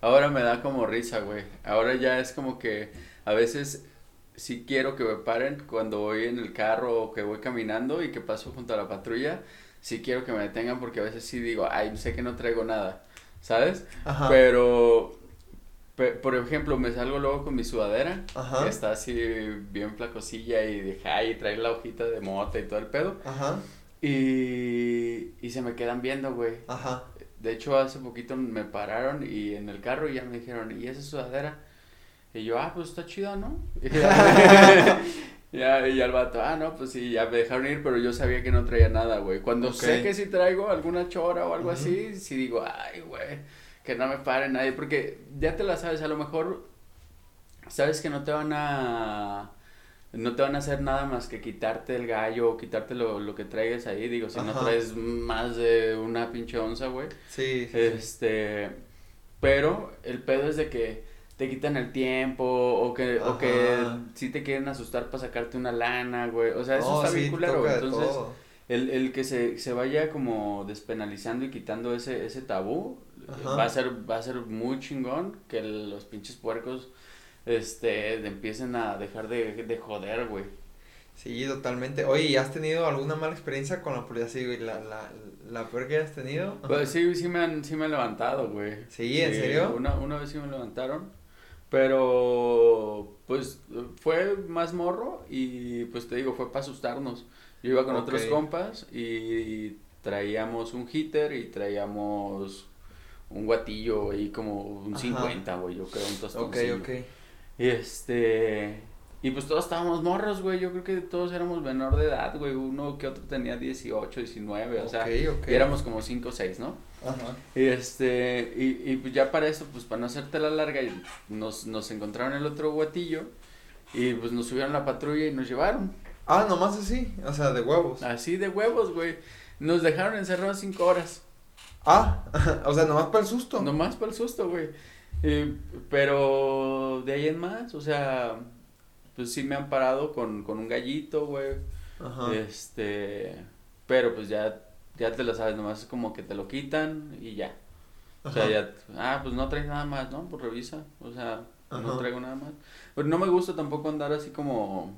ahora me da como risa, güey. Ahora ya es como que a veces sí quiero que me paren cuando voy en el carro o que voy caminando y que paso junto a la patrulla. Sí quiero que me detengan porque a veces sí digo, ay, sé que no traigo nada, ¿sabes? ajá. Pero, pe- por ejemplo, me salgo luego con mi sudadera, Ajá. que está así bien flacosilla y de high y trae la hojita de mota y todo el pedo. Ajá. Y, y se me quedan viendo, güey. Ajá. De hecho, hace poquito me pararon y en el carro ya me dijeron, ¿y esa sudadera? Y yo, ah, pues está chida, ¿no? Y ya, ya, y al vato, ah, no, pues sí, ya me dejaron ir, pero yo sabía que no traía nada, güey. Cuando sé que si traigo alguna chora o algo así, sí digo, ay, güey, que no me pare nadie, porque ya te la sabes, a lo mejor sabes que no te van a... No te van a hacer nada más que quitarte el gallo o quitarte lo, lo que traigas ahí. Digo, si no Ajá. traes más de una pinche onza, güey. Sí, sí, sí. Este, pero el pedo es de que te quitan el tiempo o que, o que Ajá. sí te quieren asustar para sacarte una lana, güey. O sea, eso No, está bien sí, culero. toca de Entonces, el, el que se, se vaya como despenalizando y quitando ese, ese tabú, Ajá. va a ser, va a ser muy chingón que el- los pinches puercos, este, empiecen a dejar de, de joder, güey. Sí, totalmente. Oye, ¿y has tenido alguna mala experiencia con la policía? Sí, güey, la, la, la peor que hayas tenido. Pues sí, sí me han, sí me han levantado, güey. Sí, ¿en serio? Una, una vez sí me levantaron, pero pues fue más morro y pues te digo, fue para asustarnos. Yo iba con otros compas y traíamos un hitter y traíamos un guatillo ahí como un Ajá. 50, güey, yo creo, un Ok, tostoncillo. ok. Y este... Y pues todos estábamos morros, güey, yo creo que todos éramos menor de edad, güey, uno que otro tenía 18, 19, o sea, Ok, ok. y éramos como 5 o 6, ¿no? Ajá. Y este, y, y pues ya para eso, pues para no hacerte la larga, nos, nos encontraron el otro guatillo y pues nos subieron a la patrulla y nos llevaron. Ah, nomás así, o sea, de huevos. Así de huevos, güey. Nos dejaron encerrados cinco horas. Ah, o sea, nomás para el susto. Nomás para el susto, güey. Eh, pero de ahí en más, o sea, pues sí me han parado con, con un gallito, güey. Ajá. Este, pero pues ya, ya te lo sabes, nomás es como que te lo quitan y ya. O sea, ya, ah, pues no traes nada más, ¿no? Pues revisa, o sea, no traigo nada más. Pero no me gusta tampoco andar así como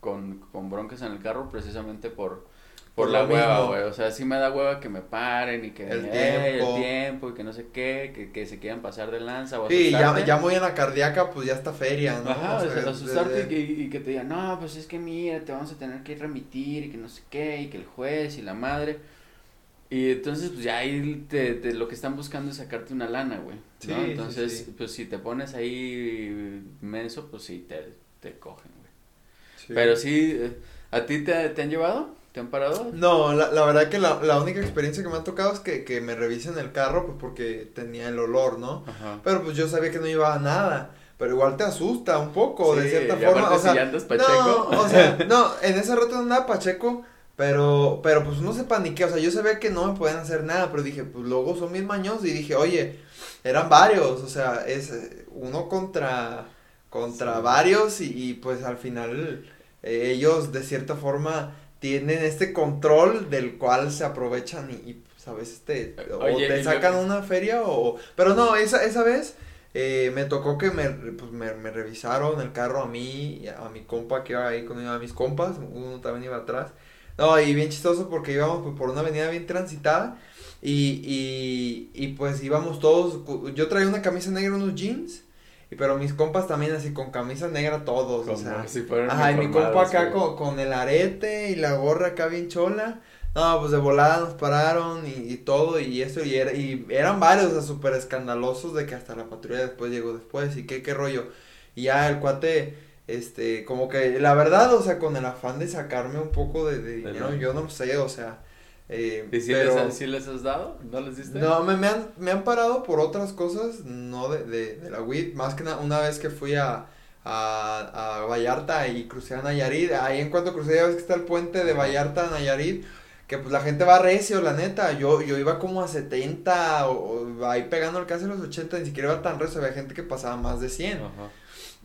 con, con broncas en el carro precisamente por, por, Por la hueva, güey. O sea, sí me da hueva que me paren y que El "Eh, tiempo". el tiempo y que no sé qué, que, que se quieran pasar de lanza o Sí, ya, asustarte. ya muy en la cardíaca, pues ya está feria, ¿no? Ajá, O sea, o sea, asustarte desde- y, que, y que te digan, no, pues es que mira, te vamos a tener que remitir y que no sé qué, y que el juez y la madre. Y entonces, pues ya ahí te, te- lo que están buscando es sacarte una lana, güey. Sí, ¿no? sí, Entonces, sí. pues si te pones ahí menso, pues sí, te, te cogen, güey. Sí. Pero sí, eh, ¿a ti te, te han llevado? ¿Te han parado? No, la, la verdad que la, la única experiencia que me ha tocado es que, que me revisen el carro, pues porque tenía el olor, ¿no? Ajá. Pero pues yo sabía que no llevaba nada. Pero igual te asusta un poco, de cierta y forma. O sea, si andas pacheco. no, o sea, no, en ese rato no andaba pacheco, pero, pero pues no se paniqué. O sea, yo sabía que no me podían hacer nada, pero dije, pues luego son mis maños y dije, oye, eran varios, o sea, es uno contra, contra Sí. varios y, y, pues al final eh, ellos de cierta forma tienen este control del cual se aprovechan y, y, pues a veces te, o Oye, te sacan una feria o, pero no, esa, esa vez eh, me tocó que me, pues, me, me revisaron el carro a mí, y a mi compa que iba ahí conmigo, a mis compas, uno también iba atrás. No, y bien chistoso porque íbamos pues, por una avenida bien transitada y, y, y pues íbamos todos, yo traía una camisa negra, unos jeans, pero mis compas también así con camisa negra todos, o sea. si Ajá, y mi compa acá con, con el arete y la gorra acá bien chola. No, pues de volada nos pararon y, y todo y eso y, era, y eran varios, o sea, súper escandalosos de que hasta la patrulla después llegó después y qué, qué rollo. Y ya el cuate, este, como que la verdad, o sea, con el afán de sacarme un poco de, de dinero, no. yo no sé, o sea. Eh, ¿Y si, pero- les, si les has dado? ¿No les diste? no, me, me, han, me han parado por otras cosas, no de, de, de la WIT, más que nada, una vez que fui a, a, a Vallarta y crucé a Nayarit, ahí en cuanto crucé ya ves que está el puente de Vallarta a Nayarit, que pues la gente va recio, la neta, yo, yo iba como a 70, o, o ahí pegando el casi los 80, ni siquiera iba tan recio, había gente que pasaba más de 100. Ajá.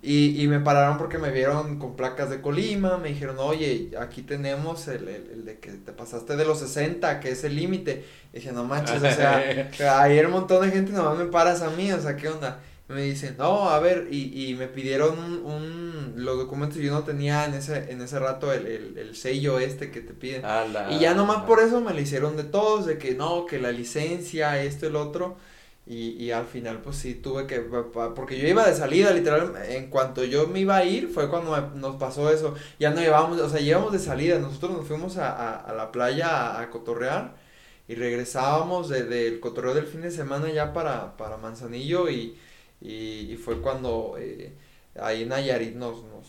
Y, y me pararon porque me vieron con placas de Colima, me dijeron, oye, aquí tenemos el, el, el de que te pasaste de los 60, que es el límite. Y dije, no manches, o sea, ayer un montón de gente nomás me paras a mí, o sea, ¿qué onda? Y me dicen, no, a ver, y, y me pidieron un, un, los documentos, yo no tenía en ese, en ese rato el, el, el sello este que te piden. Y ya nomás por eso me lo hicieron de todos, de que no, que la licencia, esto y lo otro. Y, y al final, pues sí, tuve que, porque yo iba de salida, literal, en cuanto yo me iba a ir, fue cuando me- nos pasó eso. Ya no llevábamos, o sea, llevamos de salida, nosotros nos fuimos a, a, a la playa a, a cotorrear y regresábamos de- del cotorreo del fin de semana ya para, para Manzanillo y, y, y fue cuando eh, ahí en Nayarit nos, nos,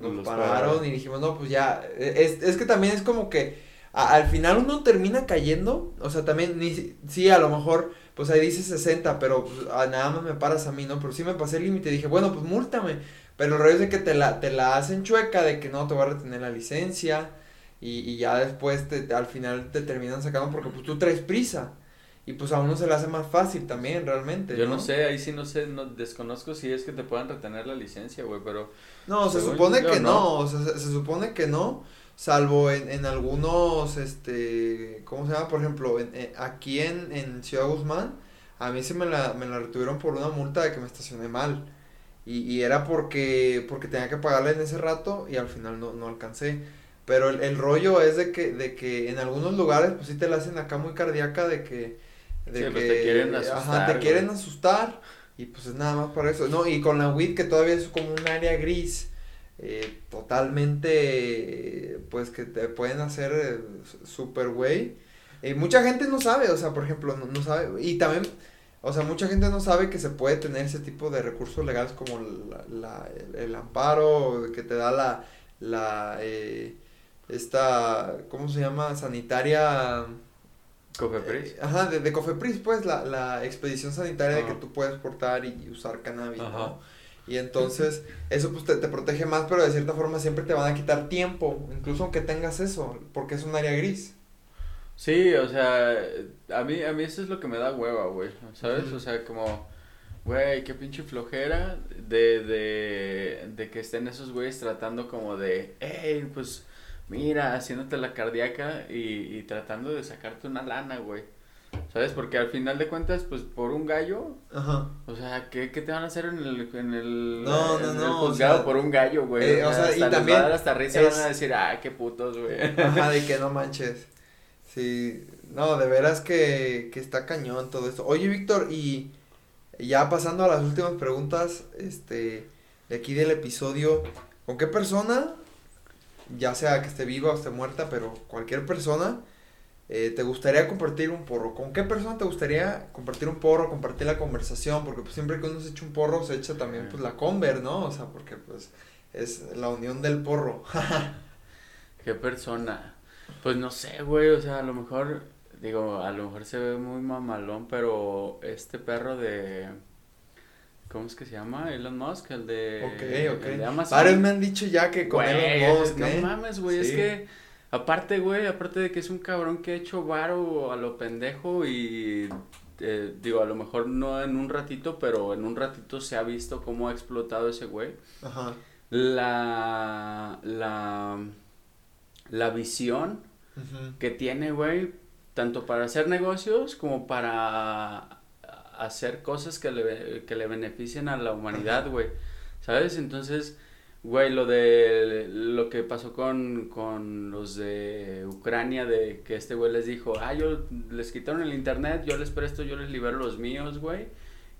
nos pararon pararon. y dijimos, no, pues ya, es, es que también es como que al final uno termina cayendo, o sea, también, ni, sí, a lo mejor, pues ahí dice 60, pero pues, ah, nada más me paras a mí, ¿no? Pero sí me pasé el límite, dije, bueno, pues múltame, pero el rollo es de que te la, te la hacen chueca, de que no, te va a retener la licencia, y, y ya después te, te- al final te terminan sacando porque pues tú traes prisa, y pues a uno se le hace más fácil también, realmente, Yo no sé, ahí sí no sé, no desconozco si es que te puedan retener la licencia, güey, pero No, se supone yo, que no, no. o sea, se, se supone que no, salvo en, en algunos, este, ¿cómo se llama? Por ejemplo, en, eh, aquí en, en Ciudad Guzmán, a mí se me la, me la retuvieron por una multa de que me estacioné mal, y, y era porque, porque tenía que pagarle en ese rato y al final no, no alcancé, pero el, el rollo es de que, de que en algunos lugares, pues sí te la hacen acá muy cardíaca de que, de Sí, que, pues, te quieren ajá, asustar, te güey. quieren asustar, y pues es nada más para eso. No, y con la WIT que todavía es como un área gris, eh, totalmente, eh, pues que te pueden hacer eh, super güey. Y mucha gente no sabe, o sea, por ejemplo, no, no sabe. Y también, o sea, mucha gente no sabe que se puede tener ese tipo de recursos legales como la, la- el, el amparo que te da la, la, eh, esta, ¿cómo se llama? Sanitaria. Cofepris. Eh, ajá, de, de Cofepris, pues, la, la expedición sanitaria de que tú puedes portar y, usar cannabis, Ajá. ¿no? Y entonces, eso pues te, te protege más, pero de cierta forma siempre te van a quitar tiempo, incluso aunque tengas eso, porque es un área gris. Sí, o sea, a mí, a mí eso es lo que me da hueva, güey, ¿sabes? O sea, como, güey, qué pinche flojera de, de, de que estén esos güeyes tratando como de, hey, pues, mira, haciéndote la cardíaca y, y tratando de sacarte una lana, güey, ¿sabes? Porque al final de cuentas, pues, por un gallo, Ajá. o sea, ¿qué, qué te van a hacer en el, en el, No, no, en el no, o juzgado sea, por un gallo, güey? eh, o sea, y hasta les también va a dar hasta risa es- van a decir, ah, qué putos, güey. Ajá, de que no manches. Sí, no, de veras que, que está cañón todo esto. Oye, Víctor, y ya pasando a las últimas preguntas, este, de aquí del episodio, ¿con qué persona, ya sea que esté viva o esté muerta, pero cualquier persona, eh, te gustaría compartir un porro? ¿Con qué persona te gustaría compartir un porro, compartir la conversación? Porque pues siempre que uno se echa un porro, se echa también pues la conver, ¿no? O sea, porque pues es la unión del porro. ¿Qué persona? Pues no sé, güey, o sea, a lo mejor, digo, a lo mejor se ve muy mamalón, pero este perro de, ¿cómo es que se llama? Elon Musk, el de, Ok, ok. el de Amazon. Varios me han dicho ya que con Güey, Elon Musk, no ¿eh? mames, güey, es que, aparte, güey, aparte de que es un cabrón que ha hecho varo a lo pendejo y, eh, digo, a lo mejor no en un ratito, pero en un ratito se ha visto cómo ha explotado ese güey Ajá. la, la, la visión que tiene, güey, tanto para hacer negocios como para hacer cosas que le, que le beneficien a la humanidad, güey, ¿sabes? Entonces, güey, lo de lo que pasó con, con los de Ucrania, de que este güey les dijo, ah, yo les quitaron el internet, yo les presto, yo les libero los míos, güey.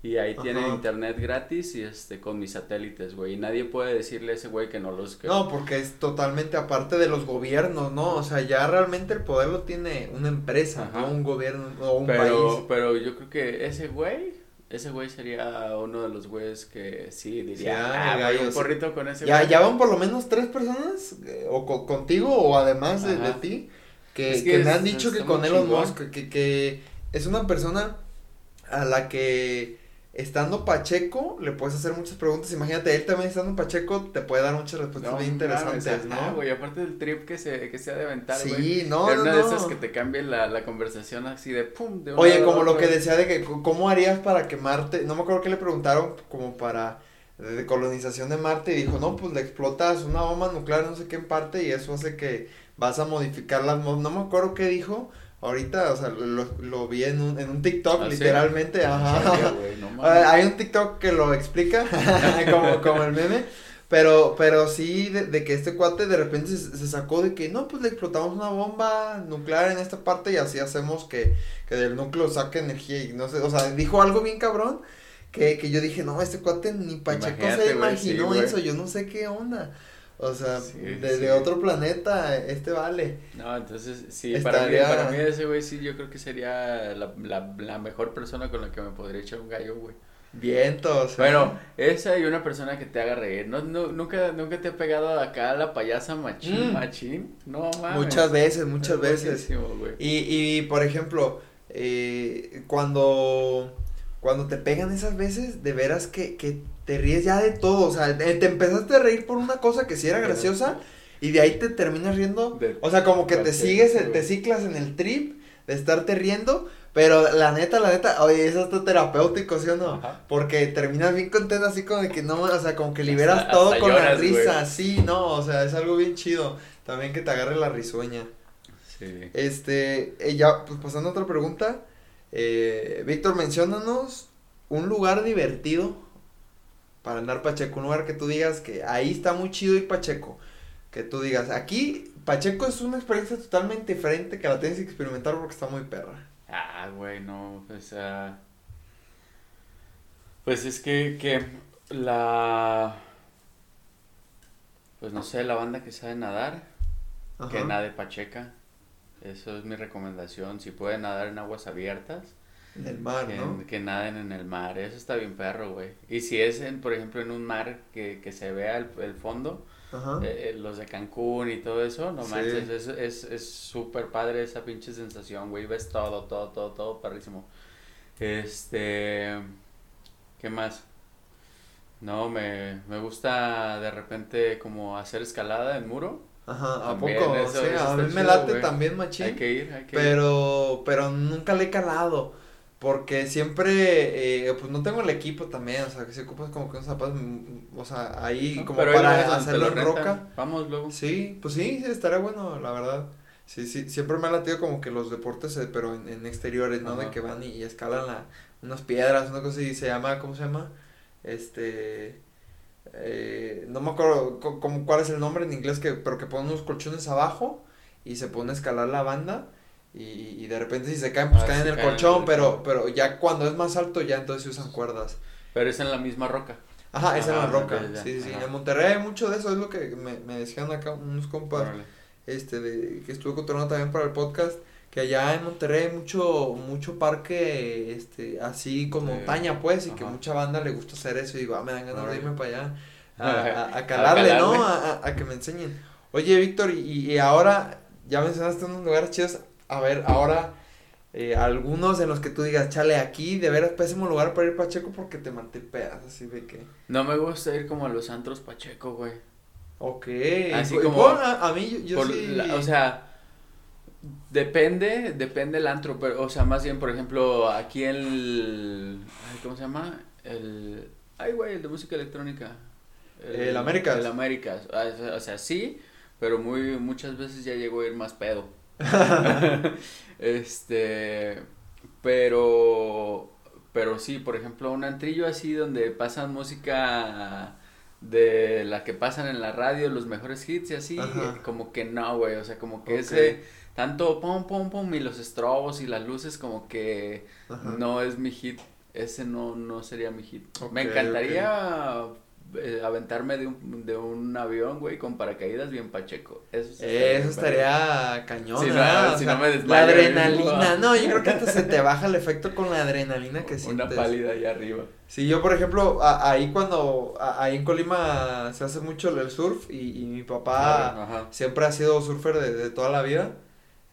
Y ahí tienen Ajá. internet gratis y este con mis satélites, güey. Y nadie puede decirle a ese güey que no los que No, porque es totalmente aparte de los gobiernos, ¿no? O sea, ya realmente el poder lo tiene una empresa, Ajá. no un gobierno o un pero, país. pero yo creo que ese güey, ese güey sería uno de los güeyes que sí diría, Sí, ah, gallo, un sí. porrito con ese Ya, güey. ya van por lo menos tres personas, eh, o co- contigo, o además de, de ti, que, Es que que me han dicho que con Elon. Musk, que, que es una persona a la que estando Pacheco le puedes hacer muchas preguntas. Imagínate, él también estando Pacheco te puede dar muchas respuestas No, bien interesantes, ¿no? güey, aparte del trip que se, que se ha de aventar, güey. Sí, no, Era no, una no. de esas que te cambie la, la conversación así de pum, de un Oye, lado como lo que decía de que cómo harías para que Marte, no me acuerdo qué le preguntaron como para de colonización de Marte y dijo, no, pues le explotas una bomba nuclear no sé qué en parte y eso hace que vas a modificar las, no me acuerdo qué dijo, ahorita, o sea, lo, lo vi en un, en un TikTok ¿Ah, sí? literalmente, Ah, ajá. no Ah. Hay un TikTok que lo explica, como, como el meme, pero, pero sí, de, de que este cuate de repente se, se sacó de que, no, pues le explotamos una bomba nuclear en esta parte y así hacemos que, que del núcleo saque energía y no sé, o sea, dijo algo bien cabrón, que, que yo dije, no, este cuate ni Pacheco Imagínate, se sí, imaginó eso, yo no sé qué onda, o sea, Sí, de, sí. de otro planeta, este vale. No, entonces, sí, para mí, para mí ese güey sí, yo creo que sería la, la, la mejor persona con la que me podría echar un gallo, güey. Vientos. Bueno, esa y una persona que te haga reír. ¿No, no, nunca, nunca te ha pegado acá la payasa machín, Mm. machín? No, mames. muchas veces, muchas Es veces. Y, y por ejemplo, eh, cuando, cuando te pegan esas veces, de veras que, que te ríes ya de todo. O sea, te te empezaste a reír por una cosa que sí era graciosa y de ahí te terminas riendo. O sea, como que te sigues, te ciclas en el trip de estarte riendo. Pero la neta, la neta, oye, eso está terapéutico, ¿sí o no? Ajá. Porque terminas bien contento así como de que no, o sea, como que liberas Hasta- todo hasta con la güey. risa, sí, no, o sea, es algo bien chido. También que te agarre la risueña. Sí. Este, eh, ya, pues pasando a otra pregunta. Eh, Víctor, menciónanos un lugar divertido para andar Pacheco. Un lugar que tú digas que ahí está muy chido ir Pacheco. Que tú digas, aquí Pacheco es una experiencia totalmente diferente que la tienes que experimentar porque está muy perra. Ah, güey, no, pues, ah, pues es que, que la, pues no sé, la banda que sabe nadar, que nade Pacheca, eso es mi recomendación, si pueden nadar en aguas abiertas, En el mar, que, ¿no? que naden en el mar, eso está bien perro, güey, y si es, en, por ejemplo, en un mar que, que se vea el, el fondo, Ajá. eh, eh, los de Cancún y todo eso, no Sí. manches, es es es súper padre esa pinche sensación, güey, ves todo, todo, todo, todo perrísimo. Este, ¿qué más? No, me, me gusta de repente como hacer escalada en muro. Ajá, ¿a También, poco? eso- sí, eso a mí me chido, late también machín. Hay que ir, hay que ir. Pero, pero nunca le he calado. Porque siempre, eh, pues no tengo el equipo también, o sea, que si ocupas como que unos zapatos, mm, o sea, ahí No, como para hacerlo lo en roca. Vamos luego. Sí, pues sí, sí, estaría bueno, la verdad. Sí, sí, siempre me ha latido como que los deportes, eh, pero en, en exteriores, ¿no? De que van y, y escalan la, unas piedras, una cosa y se llama, ¿cómo se llama? Este, eh, no me acuerdo co- como cuál es el nombre en inglés, que, pero que ponen unos colchones abajo y se pone a escalar la banda y, y de repente si se caen, pues Ah, caen en el caen en el colchón, pero, pero ya cuando es más alto ya entonces se usan cuerdas. Pero es en la misma roca. Ajá, es la Ah, roca. ya, Sí, sí, ajá. En Monterrey hay mucho de eso, es lo que me, me decían acá unos compas Órale. este de que estuve controlando también para el podcast que allá en Monterrey hay mucho mucho parque este así con Sí. montaña pues y que mucha banda le gusta hacer eso y digo ah me dan ganas de irme para allá a, a, a A calarle calarle. no a, a- a que me enseñen oye Víctor y, y ahora ya mencionaste unos lugares chidos a ver ahora eh, algunos en los que tú digas chale aquí de veras pésimo lugar para ir Pacheco porque te maté pedas así de que No me gusta ir como a los antros Pacheco, güey. ok Así como- a, a mí yo, yo Por sí la- o sea, depende, depende el antro, pero, o sea, más bien, por ejemplo, aquí el, ay, ¿cómo se llama? El, ay, güey, el de música electrónica. El Américas. El Américas, Ah, o sea, sí, pero muy, muchas veces ya llegó a ir más pedo. este, pero, pero sí, por ejemplo, un antrillo así donde pasan música de la que pasan en la radio, los mejores hits y así, Ajá. como que no, güey, o sea, como que ese, tanto pom, pom, pom, y los estrobos y las luces, como que Ajá. no es mi hit ese no, no sería mi hit. Me encantaría eh, aventarme de un, de un avión, güey, con paracaídas bien pacheco. Eso, sí Eso estaría cañón, Si no, ¿verdad? O si sea, no me La adrenalina, ¿no? yo creo que hasta se te baja el efecto con la adrenalina que. Una sientes. pálida allá arriba. Sí, yo por ejemplo, a- ahí cuando, a- ahí en Colima se hace mucho el surf y, y mi papá Ajá. siempre ha sido surfer de, de toda la vida,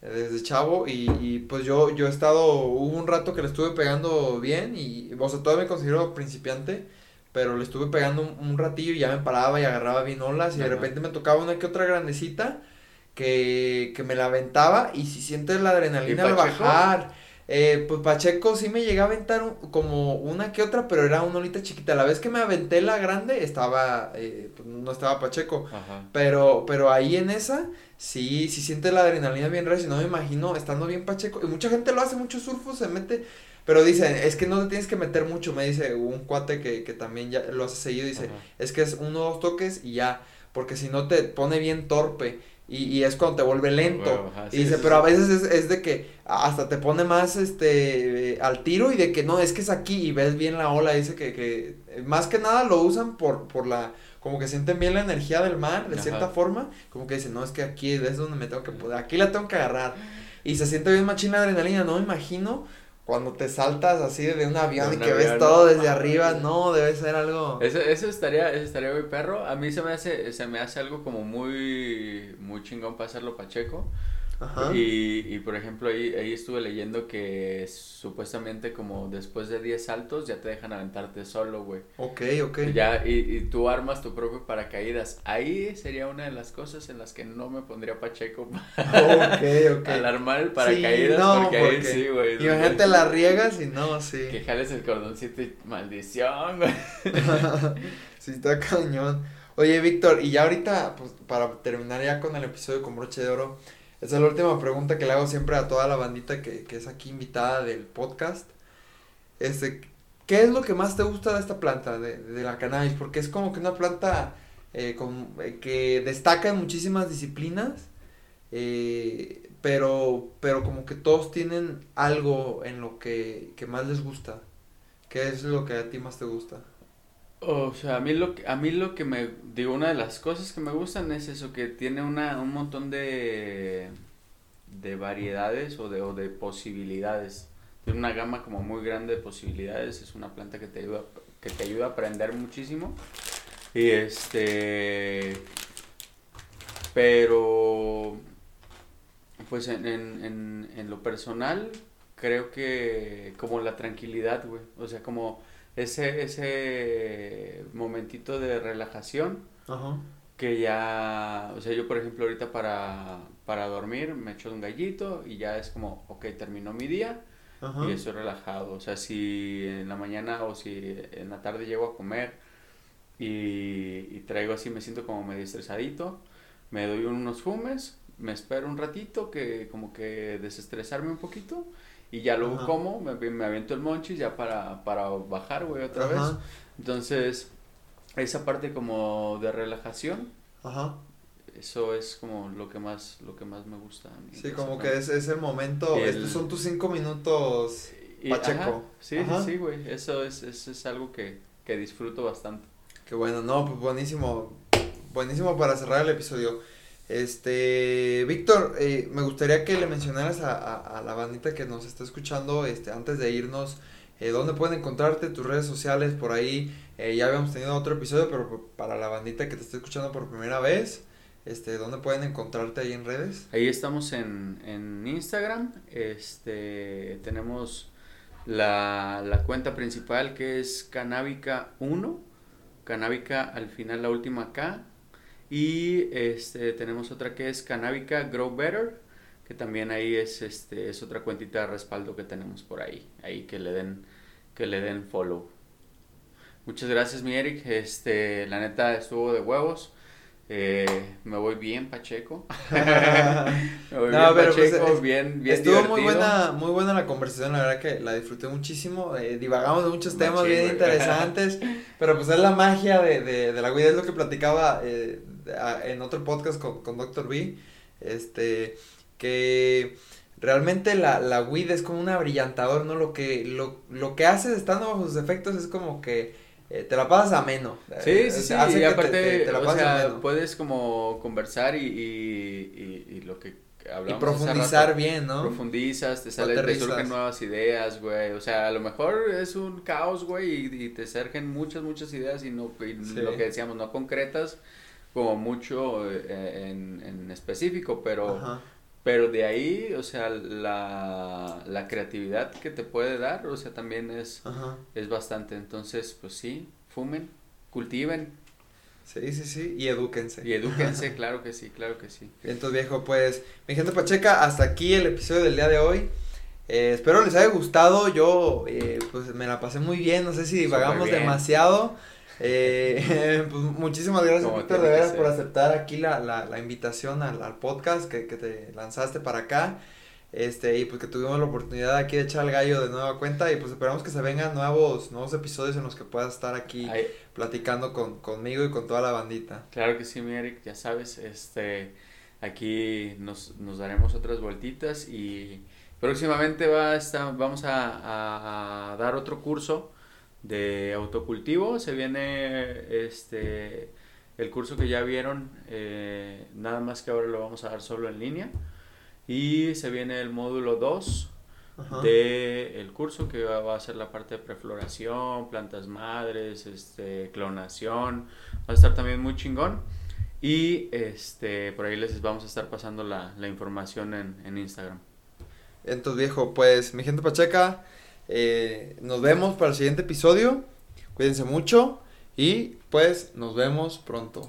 desde chavo, y, y pues yo, yo he estado, hubo un rato que le estuve pegando bien, y, o sea, todavía me considero principiante, pero le estuve pegando un, un ratillo y ya me paraba y agarraba bien olas, y de repente me tocaba una que otra grandecita, que, que me la aventaba, y si sientes la adrenalina ¿Y al bajar, eh, pues Pacheco sí me llegué a aventar un- como una que otra, pero era una olita chiquita, la vez que me aventé la grande, estaba, eh, pues no estaba Pacheco, Ajá. pero, pero ahí en esa, sí, sí siente la adrenalina bien recio, no me imagino estando bien pacheco. Y mucha gente lo hace, muchos surfos se mete, pero dicen, es que no te tienes que meter mucho, me dice un cuate que, que también ya lo hace seguido, dice, Ajá. es que es uno o dos toques y ya, porque si no te pone bien torpe. Y, y es cuando te vuelve lento. Ajá, y dice, sí, pero a veces es, es de que hasta te pone más este eh, al tiro y de que no, es que es aquí y ves bien la ola. Dice que, que más que nada lo usan por, por la, como que sienten bien la energía del mar, de Ajá. cierta forma. Como que dicen, no, es que aquí es donde me tengo que poder, aquí la tengo que agarrar. Y se siente bien machina la adrenalina, no me imagino cuando te saltas así de un avión De y que ves todo desde mames. arriba, no, debe ser algo. Eso, eso estaría, eso estaría muy perro. A mí se me hace, se me hace algo como muy, muy chingón para hacerlo pacheco. Ajá. Y, y por ejemplo, ahí, ahí estuve leyendo que supuestamente como después de 10 saltos ya te dejan aventarte solo, güey. Ok, ok. Ya, y, y tú armas tu propio paracaídas. Ahí sería una de las cosas en las que no me pondría pacheco ok, ok. al armar el paracaídas, Sí, no, porque ahí porque sí, güey. Imagínate la riegas y no, sí. Que jales el cordoncito y maldición, güey. sí, está cañón. Oye, Víctor, y ya ahorita, pues, para terminar ya con el episodio con broche de oro, esa es la última pregunta que le hago siempre a toda la bandita que, que es aquí invitada del podcast. Este, ¿qué es lo que más te gusta de esta planta, de, de la cannabis? Porque es como que una planta eh, con, eh, que destaca en muchísimas disciplinas, eh, pero, pero como que todos tienen algo en lo que, que más les gusta. ¿Qué es lo que a ti más te gusta? O sea, a mí lo que, a mí lo que me, digo, una de las cosas que me gustan es eso, que tiene una, un montón de, de variedades o de, o de posibilidades. Tiene una gama como muy grande de posibilidades, es una planta que te ayuda, que te ayuda a aprender muchísimo. Y este, pero, pues en, en, en, en lo personal, creo que como la tranquilidad, güey, o sea, como ese, ese momentito de relajación Ajá. que ya, o sea, yo por ejemplo ahorita para, para dormir me echo un gallito y ya es como, ok, terminó mi día Ajá. y estoy relajado, o sea, si en la mañana o si en la tarde llego a comer y, y traigo así, me siento como medio estresadito, me doy unos fumes, me espero un ratito que como que desestresarme un poquito y ya luego Ajá. como, me, me aviento el monchis ya para, para bajar, güey, otra vez. Ajá. Entonces, esa parte como de relajación, Ajá. eso es como lo que más, lo que más me gusta. a mí Sí, como que es, es el momento, El- estos son tus cinco minutos. Y- Pacheco. ajá, sí, Ajá. sí, sí, güey, eso es, eso es algo que, que disfruto bastante. Qué bueno, no, pues buenísimo, buenísimo para cerrar el episodio. Este, Víctor, eh, me gustaría que le mencionaras a, a, la bandita que nos está escuchando, este, antes de irnos, eh, dónde pueden encontrarte, tus redes sociales, por ahí, eh, ya habíamos tenido otro episodio, pero para la bandita que te está escuchando por primera vez, este, dónde pueden encontrarte ahí en redes. Ahí estamos en, en Instagram, este, tenemos la, la cuenta principal que es Canábica 1, Canábica al final la última K, y este, tenemos otra que es Canábica Grow Better, que también ahí es, este, es otra cuentita de respaldo que tenemos por ahí, ahí que le den, que le den follow. Muchas gracias mi Eric, este, la neta estuvo de huevos. Eh, me voy bien Pacheco. me voy No, bien pero, pues, Pacheco, es- bien, bien Estuvo muy buena, muy buena la conversación, la verdad que la disfruté muchísimo, eh, divagamos de muchos Machín, temas bien interesantes, pero pues es la magia de, de, de la vida, es lo que platicaba eh, en otro podcast con, con Dr. B, este, que realmente la, la weed es como un abrillantador, ¿no? Lo que, lo, lo que haces estando bajo sus efectos es como que eh, te la pasas ameno. Sí, Eh, sí, sí, hace y que te- aparte, te- te la o sea, ameno. puedes como conversar y, y, y, y lo que Y hablamos hace profundizar rato, bien, ¿no? Profundizas, te salen, te surgen nuevas ideas, güey. O sea, a lo mejor es un caos, güey, y, y te surgen muchas, muchas ideas y no, y Sí. lo que decíamos, no concretas como mucho eh, en, en específico, pero, Ajá. pero de ahí, o sea, la, la creatividad que te puede dar, o sea, también es, Ajá. es bastante. Entonces, pues sí, fumen, cultiven Sí, sí, sí. Y edúquense. y edúquense, claro que sí, claro que sí. Entonces, viejo, pues, mi gente pacheca, hasta aquí el episodio del día de hoy. Eh, espero les haya gustado. Yo, eh, pues, me la pasé muy bien. No sé si divagamos demasiado. Eh, pues, muchísimas gracias, Víctor, de veras, por aceptar aquí la, la, la invitación al, al podcast que, que te lanzaste para acá. Este, y pues que tuvimos la oportunidad aquí de echar el gallo de nueva cuenta. Y pues esperamos que se vengan nuevos, nuevos episodios en los que puedas estar aquí Ay, platicando con, conmigo y con toda la bandita. Claro que sí, mi Eric, ya sabes, este, aquí nos, nos daremos otras vueltitas y próximamente va a estar, vamos a, a- a dar otro curso de autocultivo, se viene este, el curso que ya vieron, eh, nada más que ahora lo vamos a dar solo en línea y se viene el módulo 2 Ajá. de el curso que va, va a ser la parte de prefloración, plantas madres, este, clonación, va a estar también muy chingón y este por ahí les vamos a estar pasando la, la información en, en Instagram. Entonces, viejo, pues, mi gente pacheca, eh, nos vemos para el siguiente episodio. Cuídense mucho y pues nos vemos pronto.